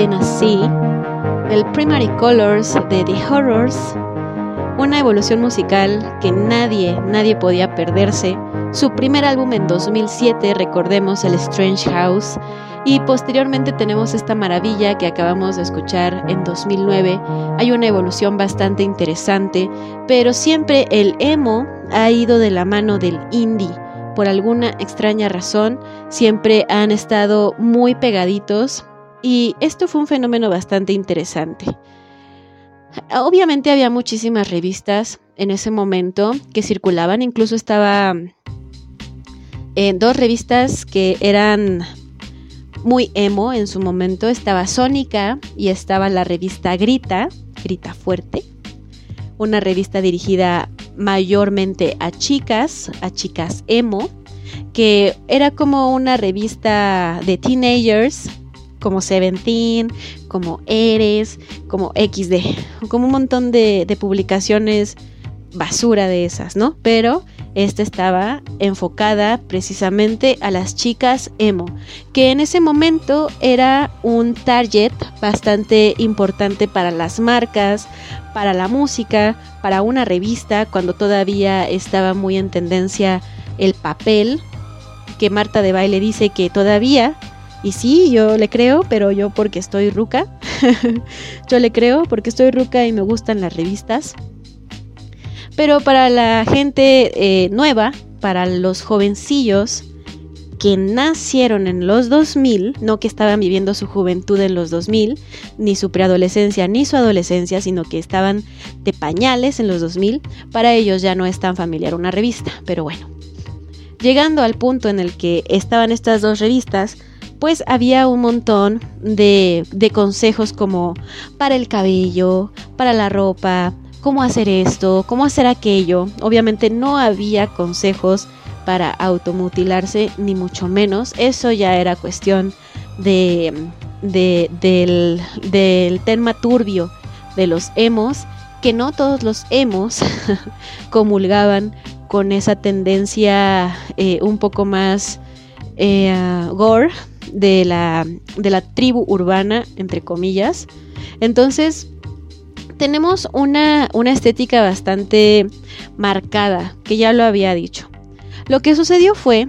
Within del Primary Colors de The Horrors, una evolución musical que nadie, nadie podía perderse. Su primer álbum en 2007, recordemos el Strange House, y posteriormente tenemos esta maravilla que acabamos de escuchar en 2009. Hay una evolución bastante interesante, pero siempre el emo ha ido de la mano del indie. Por alguna extraña razón, siempre han estado muy pegaditos y esto fue un fenómeno bastante interesante. Obviamente había muchísimas revistas en ese momento que circulaban, incluso estaba en dos revistas que eran muy emo en su momento, estaba Sónica y estaba la revista Grita, Grita Fuerte, una revista dirigida mayormente a chicas, a chicas emo, que era como una revista de teenagers como Seventeen, como Eres, como XD, como un montón de, de publicaciones basura de esas, ¿no? Pero esta estaba enfocada precisamente a las chicas emo, que en ese momento era un target bastante importante para las marcas, para la música, para una revista, cuando todavía estaba muy en tendencia el papel, que Marta de Baile dice que todavía y sí, yo le creo, pero yo porque estoy ruca. yo le creo porque estoy ruca y me gustan las revistas. Pero para la gente eh, nueva, para los jovencillos que nacieron en los 2000, no que estaban viviendo su juventud en los 2000, ni su preadolescencia ni su adolescencia, sino que estaban de pañales en los 2000, para ellos ya no es tan familiar una revista. Pero bueno, llegando al punto en el que estaban estas dos revistas, pues había un montón de, de, consejos como para el cabello, para la ropa, cómo hacer esto, cómo hacer aquello. Obviamente no había consejos para automutilarse, ni mucho menos. Eso ya era cuestión de, de, del, del tema turbio de los emos, que no todos los emos comulgaban con esa tendencia eh, un poco más eh, gore de la, de la tribu urbana, entre comillas. Entonces, tenemos una, una estética bastante marcada, que ya lo había dicho. Lo que sucedió fue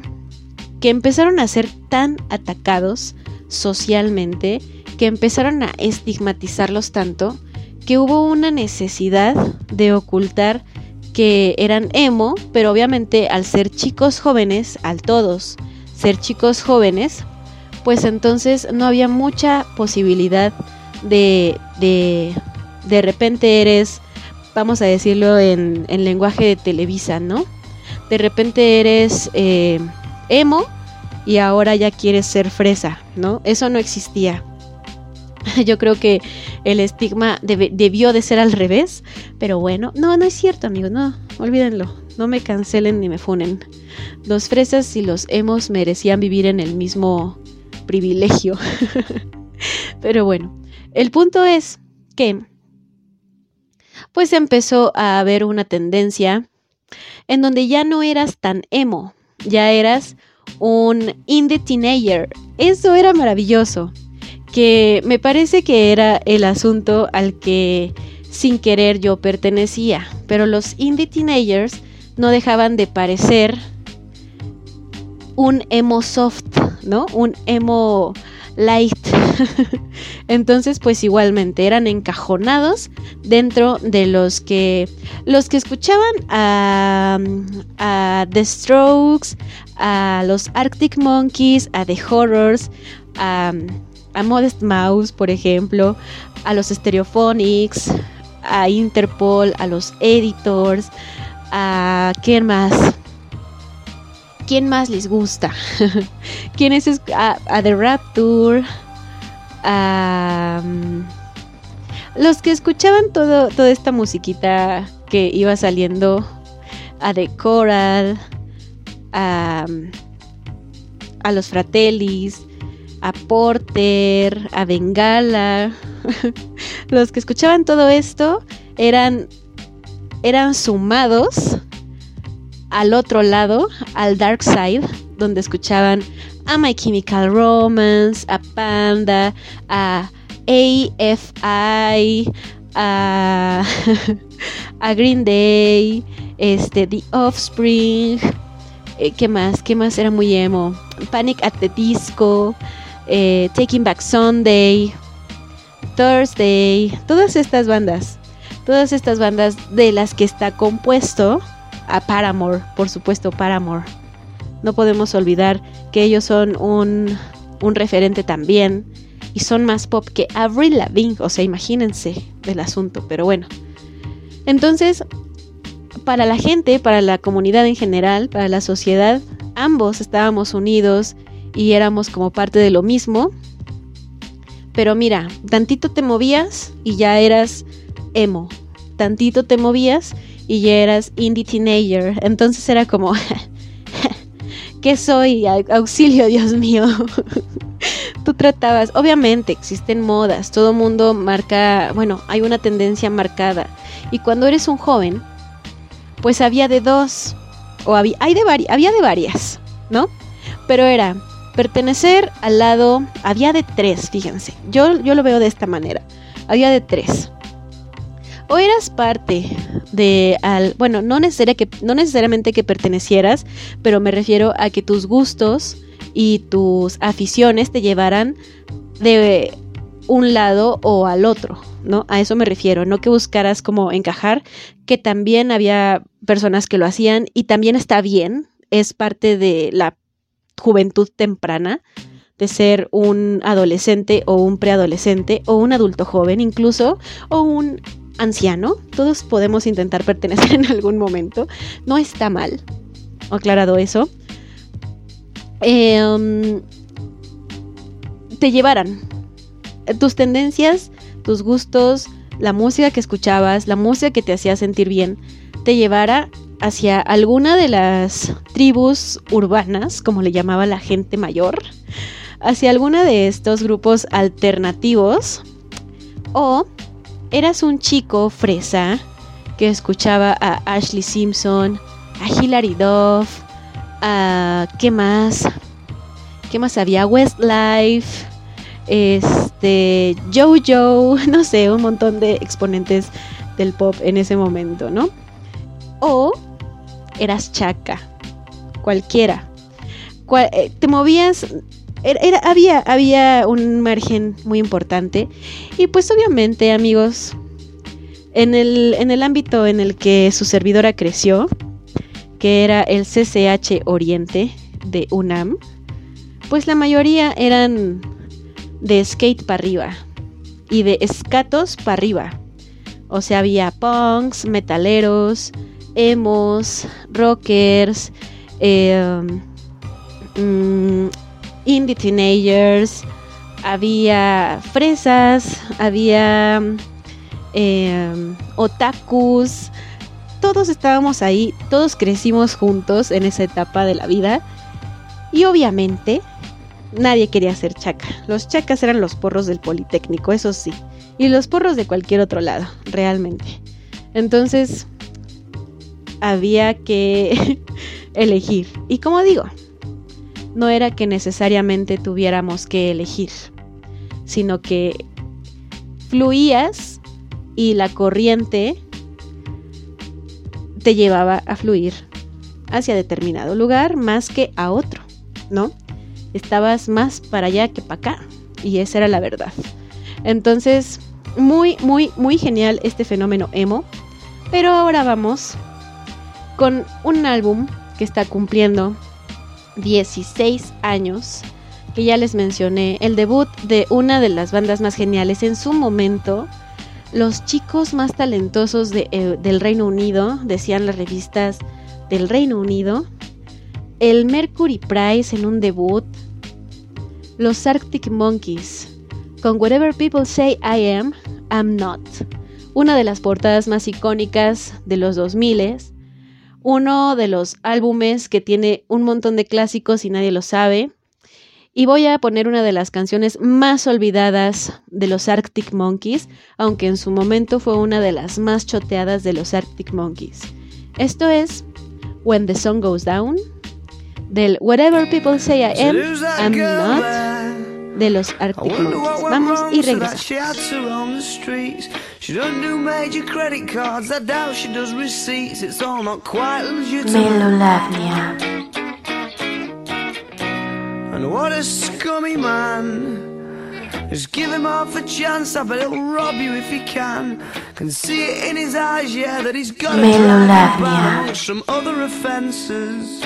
que empezaron a ser tan atacados socialmente, que empezaron a estigmatizarlos tanto, que hubo una necesidad de ocultar que eran emo, pero obviamente al ser chicos jóvenes, al todos ser chicos jóvenes, pues entonces no había mucha posibilidad de, de, de repente eres, vamos a decirlo en, en lenguaje de Televisa, ¿no? De repente eres eh, emo y ahora ya quieres ser fresa, ¿no? Eso no existía. Yo creo que el estigma debió de ser al revés, pero bueno, no, no es cierto, amigos, no, olvídenlo, no me cancelen ni me funen. Los fresas y los emos merecían vivir en el mismo privilegio. pero bueno, el punto es que pues empezó a haber una tendencia en donde ya no eras tan emo, ya eras un indie teenager. Eso era maravilloso que me parece que era el asunto al que sin querer yo pertenecía, pero los indie teenagers no dejaban de parecer un emo soft, ¿no? Un emo light. Entonces, pues igualmente eran encajonados dentro de los que los que escuchaban a, a The Strokes, a los Arctic Monkeys, a The Horrors, a a Modest Mouse, por ejemplo, a los Stereophonics, a Interpol, a los Editors, a quién más. ¿Quién más les gusta? ¿Quién es? A, The Rapture, a los que escuchaban todo, toda esta musiquita que iba saliendo, a The Coral, a, a los Fratellis, a Porter, a Bengala. Los que escuchaban todo esto eran, eran sumados al otro lado, al Dark Side, donde escuchaban a My Chemical Romance, a Panda, a AFI, a, a Green Day, este, The Offspring, eh, ¿qué más? ¿Qué más era muy emo? Panic at the Disco, eh, Taking Back Sunday, Thursday, todas estas bandas, todas estas bandas de las que está compuesto a Paramore, por supuesto Paramore. No podemos olvidar que ellos son un, un referente también y son más pop que Avril Lavigne, o sea, imagínense del asunto, pero bueno. Entonces, para la gente, para la comunidad en general, para la sociedad, ambos estábamos unidos y éramos como parte de lo mismo. Pero mira, tantito te movías y ya eras emo. Tantito te movías y ya eras indie teenager. Entonces era como, ¿qué soy? Au- Auxilio, Dios mío. Tú tratabas, obviamente existen modas, todo mundo marca, bueno, hay una tendencia marcada. Y cuando eres un joven, pues había de dos, o había, de había de varias, ¿no? Pero era pertenecer al lado, había de tres, fíjense, yo, yo lo veo de esta manera, había de tres. O eras parte de al, bueno, no, necesaria que, no necesariamente que pertenecieras, pero me refiero a que tus gustos y tus aficiones te llevaran de un lado o al otro, ¿no? A eso me refiero, no que buscaras como encajar, que también había personas que lo hacían y también está bien, es parte de la juventud temprana, de ser un adolescente o un preadolescente o un adulto joven incluso, o un anciano. Todos podemos intentar pertenecer en algún momento. No está mal. Aclarado eso. Um, te llevaran tus tendencias, tus gustos, la música que escuchabas, la música que te hacía sentir bien, te llevara hacia alguna de las tribus urbanas, como le llamaba la gente mayor, hacia alguna de estos grupos alternativos, o eras un chico fresa que escuchaba a Ashley Simpson, a Hilary Duff, a ¿qué más? ¿Qué más había? Westlife, este, Jojo, no sé, un montón de exponentes del pop en ese momento, ¿no? O eras chaca, cualquiera. Cual- eh, te movías, era- había, había un margen muy importante. Y pues obviamente, amigos, en el, en el ámbito en el que su servidora creció, que era el CCH Oriente de UNAM, pues la mayoría eran de skate para arriba y de escatos para arriba. O sea, había punks, metaleros, emos, rockers, eh, mm, indie teenagers, había fresas, había eh, otakus, todos estábamos ahí, todos crecimos juntos en esa etapa de la vida y obviamente nadie quería ser chaca. Los chacas eran los porros del Politécnico, eso sí, y los porros de cualquier otro lado, realmente. Entonces había que elegir. Y como digo, no era que necesariamente tuviéramos que elegir, sino que fluías y la corriente te llevaba a fluir hacia determinado lugar más que a otro, ¿no? Estabas más para allá que para acá y esa era la verdad. Entonces, muy, muy, muy genial este fenómeno emo. Pero ahora vamos con un álbum que está cumpliendo 16 años, que ya les mencioné, el debut de una de las bandas más geniales en su momento, los chicos más talentosos eh, del Reino Unido, decían las revistas del Reino Unido, el Mercury Prize en un debut, los Arctic Monkeys, con Whatever People Say I Am, I'm Not, una de las portadas más icónicas de los 2000 uno de los álbumes que tiene un montón de clásicos y nadie lo sabe. Y voy a poner una de las canciones más olvidadas de los Arctic Monkeys, aunque en su momento fue una de las más choteadas de los Arctic Monkeys. Esto es When the Sun Goes Down, del Whatever People Say I Am, I'm Not, de los Arctic Monkeys. Vamos y regresamos.
She had to roam the streets. She don't do major credit cards. I doubt she does receipts. It's all not quite legitimate.
Melolavnia.
And what a scummy man. Just give him half a chance. I bet he'll rob you if he can. Can see it in his eyes, yeah, that he's got a
Melolavnia.
some other offences.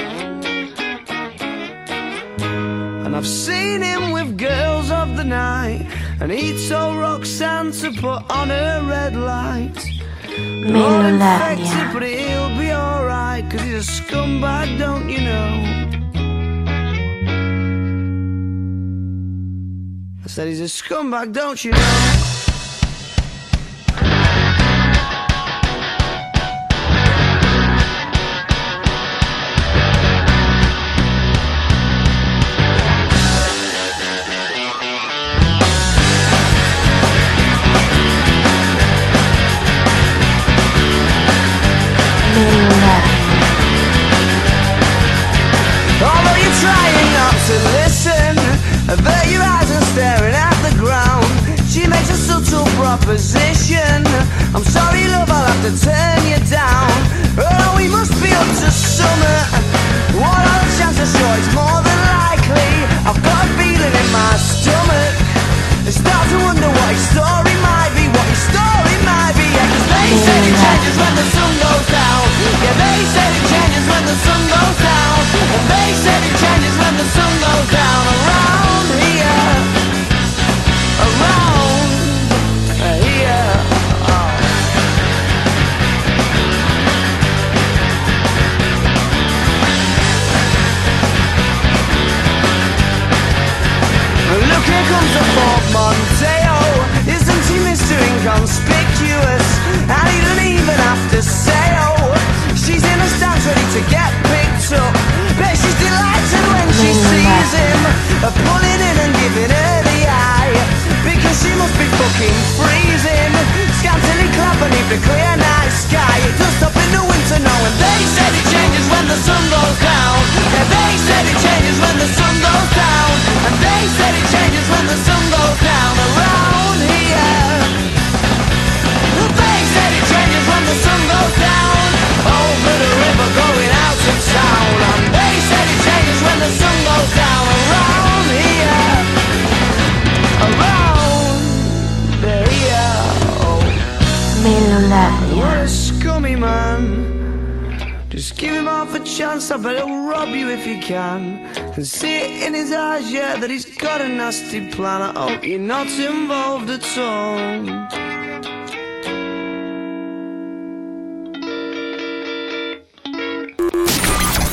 And I've seen him with girls of the night. And he told Roxanne to put on her red light. Not infected, but he'll be alright. Cause he's a scumbag, don't you know? I said he's a scumbag, don't you know? Proposition. I'm sorry, love, I'll have to turn you down. Oh, we must be up to summer. What are the chances? Sure, it's more than likely. I've got a feeling in my stomach. I start to wonder what his story might be, what his story might be. Yeah, 'cause they say it changes when the sun goes down. Yeah, they say it changes when the sun goes down. And they say it changes when the sun goes down. Around Look, here comes the. Isn't he Mr. Inconspicuous? And he doesn't even have to say, oh, she's in a stance ready to get picked up. Bet she's delighted when she sees him. Pulling in and giving her the eye. Because she must be fucking freezing. Scantily clad beneath the clear night sky. It does stop in the winter now. And they said it changes when the sun goes down. Yeah, they said it changes when the sun goes down. And they said it changes when the sun goes down around here. They said it changes when the sun goes down over the river going out to town. And they said it changes when the sun goes down around here. Oh,
Melolavnia.
what a scummy man! Just give him half a chance, I bet he'll rob you if he can. And see it in his eyes, yeah, that he's got a nasty plan. I hope you're not involved at all.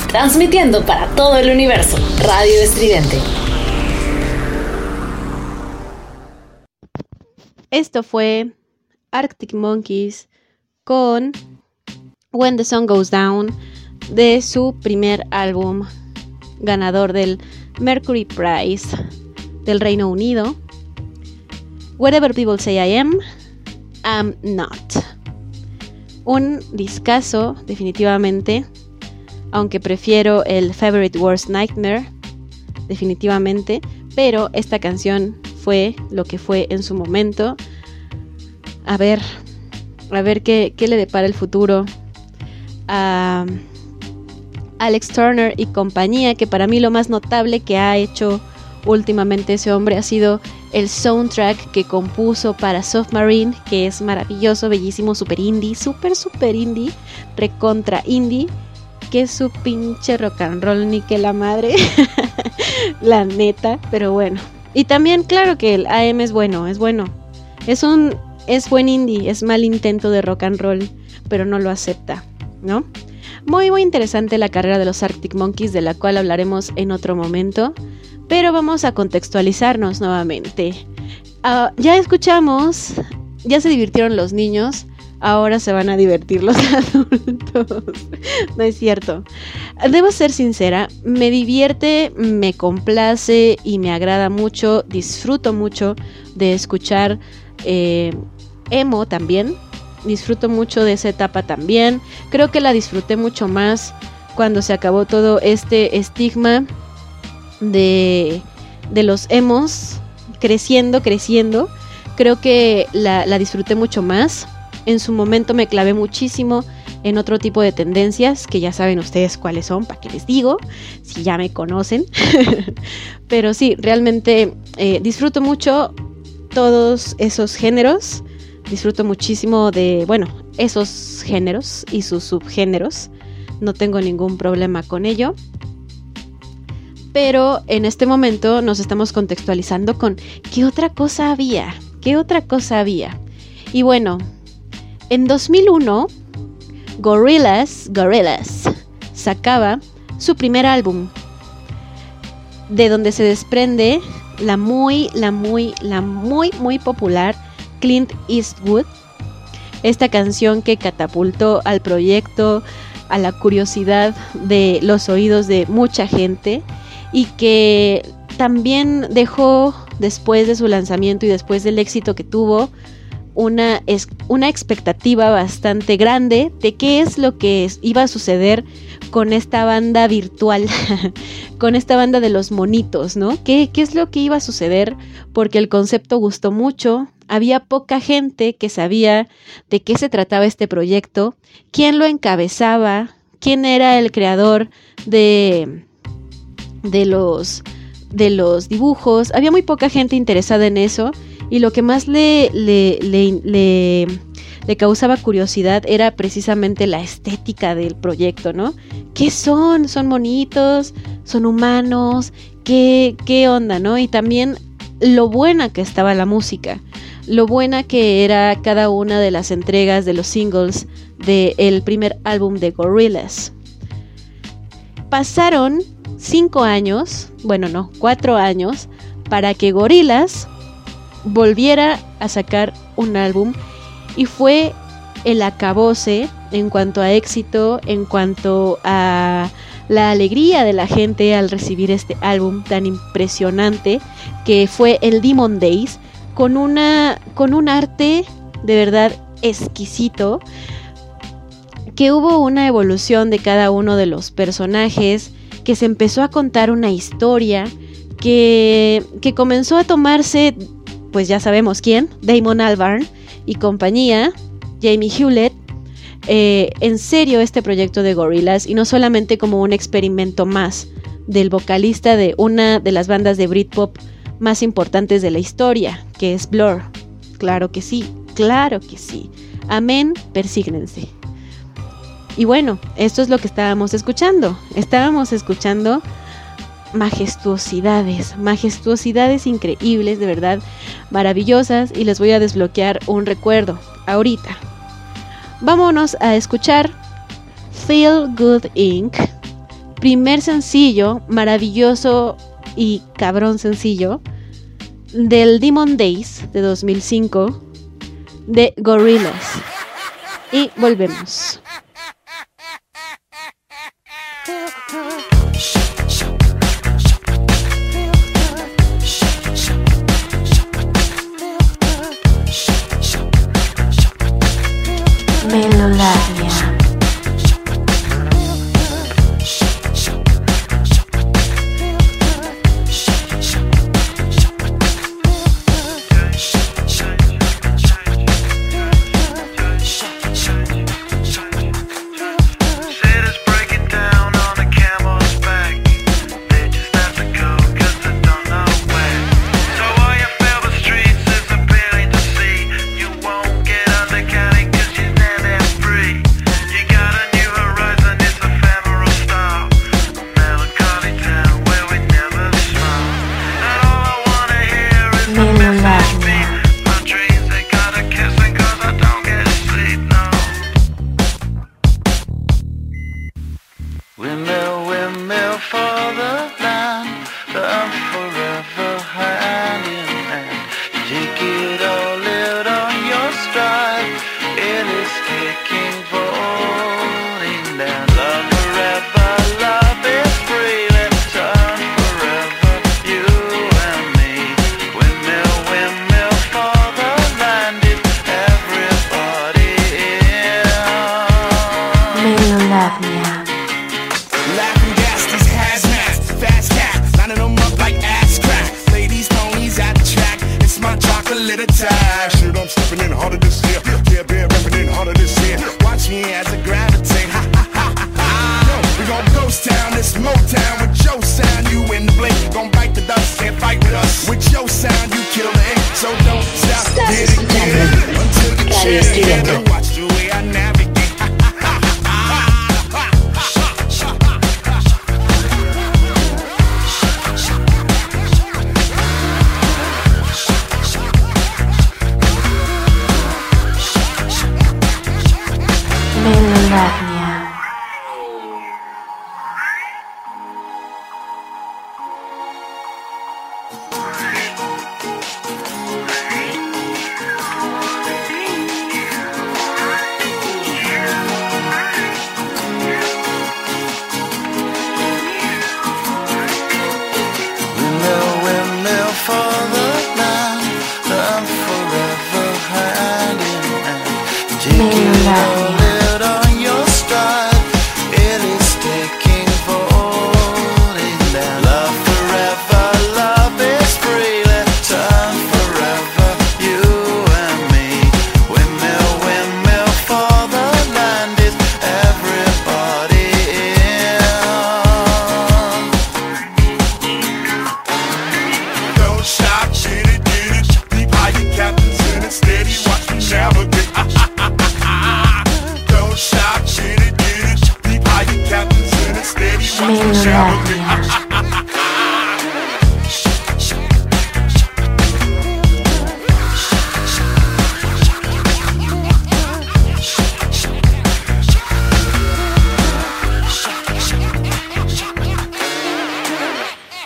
Transmitiendo para todo el universo. Radio Estridente.
Esto fue Arctic Monkeys con When the Sun Goes Down de su primer álbum ganador del Mercury Prize del Reino Unido. Whatever People Say I Am, I'm Not. Un discazo, definitivamente. Aunque prefiero el Favorite Worst Nightmare, definitivamente. Pero esta canción fue lo que fue en su momento. A ver, a ver qué, qué le depara el futuro a Alex Turner y compañía, que para mí lo más notable que ha hecho últimamente ese hombre ha sido el soundtrack que compuso para Submarine, que es maravilloso, bellísimo, super indie, super super indie, recontra indie, que su pinche rock and roll, ni que la madre, la neta, pero bueno. Y también, claro que el AM es bueno, es bueno. Es un, es buen indie, es mal intento de rock and roll, pero no lo acepta, ¿no? Muy, muy interesante la carrera de los Arctic Monkeys, de la cual hablaremos en otro momento. Pero vamos a contextualizarnos nuevamente. Ah, ya escuchamos, ya se divirtieron los niños, ahora se van a divertir los adultos. no es cierto. Debo ser sincera, me divierte, me complace y me agrada mucho, disfruto mucho de escuchar eh, emo también. Disfruto mucho de esa etapa también. Creo que la disfruté mucho más cuando se acabó todo este estigma de, de los emos creciendo, creciendo. Creo que la, la disfruté mucho más. En su momento me clavé muchísimo en otro tipo de tendencias, que ya saben ustedes cuáles son, para que les digo, si ya me conocen. Pero sí, realmente eh, disfruto mucho todos esos géneros. Disfruto muchísimo de, bueno, esos géneros y sus subgéneros. No tengo ningún problema con ello. Pero en este momento nos estamos contextualizando con qué otra cosa había, qué otra cosa había. Y bueno, en 2001, Gorillaz, Gorillaz sacaba su primer álbum, de donde se desprende la muy, la muy, la muy, muy popular Clint Eastwood. Esta canción que catapultó al proyecto, a la curiosidad de los oídos de mucha gente y que también dejó después de su lanzamiento y después del éxito que tuvo una, es, una expectativa bastante grande de qué es lo que iba a suceder con esta banda virtual, con esta banda de los monitos, ¿no? ¿Qué, ¿Qué es lo que iba a suceder? Porque el concepto gustó mucho, había poca gente que sabía de qué se trataba este proyecto, quién lo encabezaba, quién era el creador de, de los de los dibujos. Había muy poca gente interesada en eso y lo que más le, le, le, causaba curiosidad era precisamente la estética del proyecto, ¿no? ¿Qué son? ¿Son monitos? ¿Son humanos? ¿Qué, qué onda, no? Y también lo buena que estaba la música, lo buena que era cada una de las entregas de los singles del primer álbum de Gorillaz. Pasaron cinco años, bueno no, cuatro años, para que Gorillaz volviera a sacar un álbum. Y fue el acabose en cuanto a éxito, en cuanto a la alegría de la gente al recibir este álbum tan impresionante que fue el Demon Days con una con un arte de verdad exquisito que hubo una evolución de cada uno de los personajes, que se empezó a contar una historia, que, que comenzó a tomarse, pues ya sabemos quién, Damon Albarn y compañía, Jamie Hewlett, eh, en serio este proyecto de Gorillaz y no solamente como un experimento más del vocalista de una de las bandas de Britpop más importantes de la historia, que es Blur. Claro que sí, claro que sí. Amén, persígnense. Y bueno, esto es lo que estábamos escuchando. Estábamos escuchando majestuosidades, majestuosidades increíbles, de verdad, maravillosas. Y les voy a desbloquear un recuerdo ahorita. Vámonos a escuchar Feel Good Inc. Primer sencillo, maravilloso y cabrón sencillo, del Demon Days de 2005 de Gorillaz. Y volvemos.
Melolab.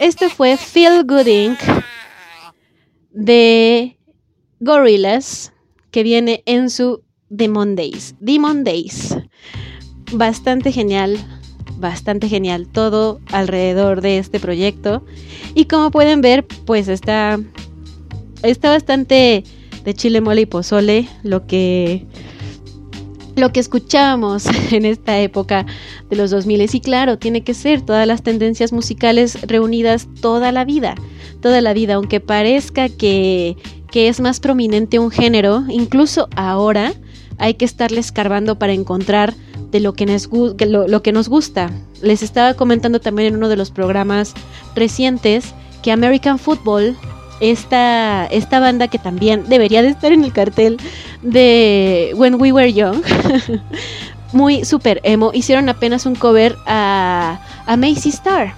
Este fue Feel Good Inc. de Gorillaz, que viene en su Demon Days. Demon Days. Bastante genial, bastante genial todo alrededor de este proyecto. Y como pueden ver, pues está, está bastante de chile, mole y pozole lo que lo que escuchábamos en esta época de los 2000 y claro, tiene que ser todas las tendencias musicales reunidas toda la vida, toda la vida, aunque parezca que, que es más prominente un género, incluso ahora hay que estarle escarbando para encontrar de lo que, nos, lo, lo que nos gusta. Les estaba comentando también en uno de los programas recientes que American Football, esta, esta banda que también debería de estar en el cartel de When We Were Young, muy super emo, hicieron apenas un cover a, a Macy Star.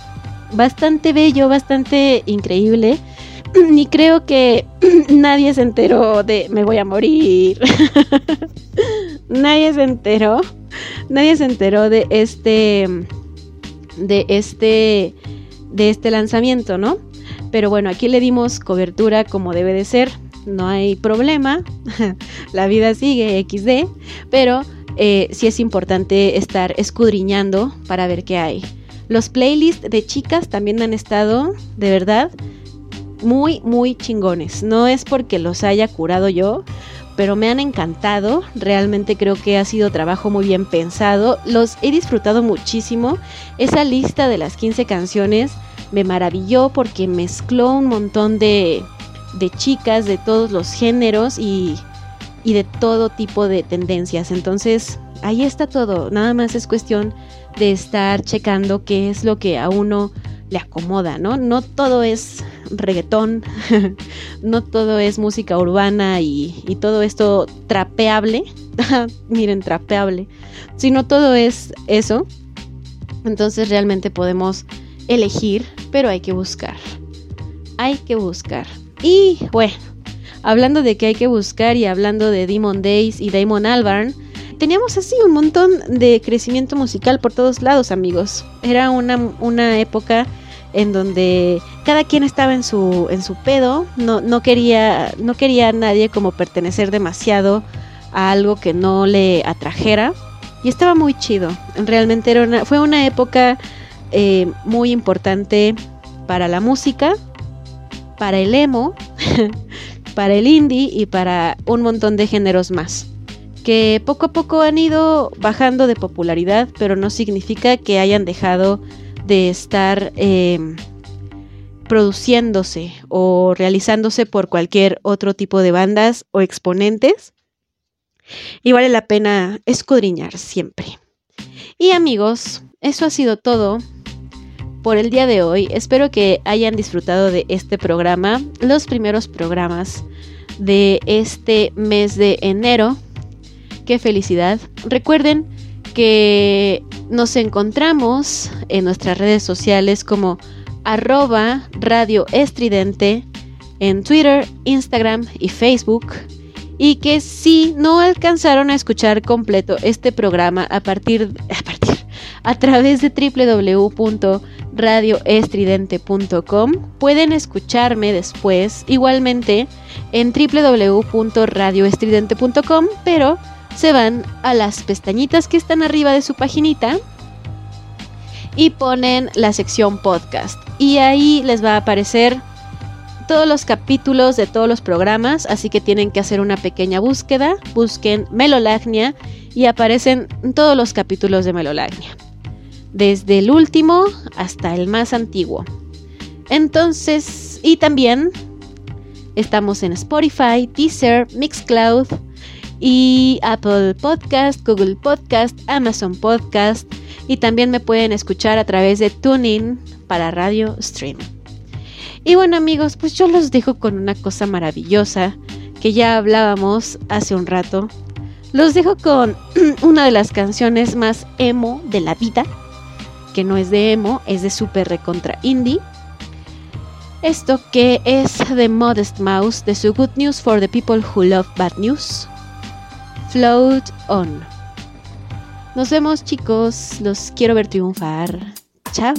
Bastante bello, bastante increíble. Y creo que nadie se enteró de me voy a morir. nadie se enteró. Nadie se enteró de este de este de este lanzamiento, ¿no? Pero bueno, aquí le dimos cobertura como debe de ser. No hay problema. La vida sigue XD. Pero eh, sí es importante estar escudriñando para ver qué hay. Los playlists de chicas también han estado, de verdad, muy, muy chingones. No es porque los haya curado yo, pero me han encantado. Realmente creo que ha sido trabajo muy bien pensado. Los he disfrutado muchísimo. Esa lista de las 15 canciones me maravilló porque mezcló un montón de, de chicas de todos los géneros y, y de todo tipo de tendencias. Entonces, ahí está todo. Nada más es cuestión de estar checando qué es lo que a uno le acomoda, ¿no? No todo es reggaetón, no todo es música urbana y, todo esto trapeable, miren, trapeable, sino todo es eso. Entonces realmente podemos elegir, pero hay que buscar. Hay que buscar. Y bueno, hablando de que hay que buscar y hablando de Demon Days y Damon Albarn, teníamos así un montón de crecimiento musical por todos lados, amigos. Era una, una época en donde cada quien estaba en su, en su pedo, no, no, quería, no quería a nadie como pertenecer demasiado a algo que no le atrajera. Y estaba muy chido. Realmente era una, fue una época eh, muy importante para la música, para el emo, para el indie y para un montón de géneros más. Que poco a poco han ido bajando de popularidad, pero no significa que hayan dejado de estar eh, produciéndose o realizándose por cualquier otro tipo de bandas o exponentes. Y vale la pena escudriñar siempre. Y amigos, eso ha sido todo por el día de hoy. Espero que hayan disfrutado de este programa, los primeros programas de este mes de enero. Qué felicidad. Recuerden que nos encontramos en nuestras redes sociales como arroba radio estridente en Twitter, Instagram y Facebook. Y que si no alcanzaron a escuchar completo este programa a partir, a partir, a través de www.radioestridente.com, pueden escucharme después igualmente en www.radioestridente.com, pero se van a las pestañitas que están arriba de su paginita y ponen la sección podcast. Y ahí les va a aparecer todos los capítulos de todos los programas, así que tienen que hacer una pequeña búsqueda. Busquen Melolagnia y aparecen todos los capítulos de Melolagnia. Desde el último hasta el más antiguo. Entonces, y también estamos en Spotify, Deezer, Mixcloud, y Apple Podcast, Google Podcast, Amazon Podcast y también me pueden escuchar a través de Tuning para Radio Stream. Y bueno amigos, pues yo los dejo con una cosa maravillosa que ya hablábamos hace un rato. Los dejo con una de las canciones más emo de la vida, que no es de emo, es de super recontra indie. Esto que es The Modest Mouse de su Good News for the People Who Love Bad News. Float On. Nos vemos chicos, los quiero ver triunfar. Chao.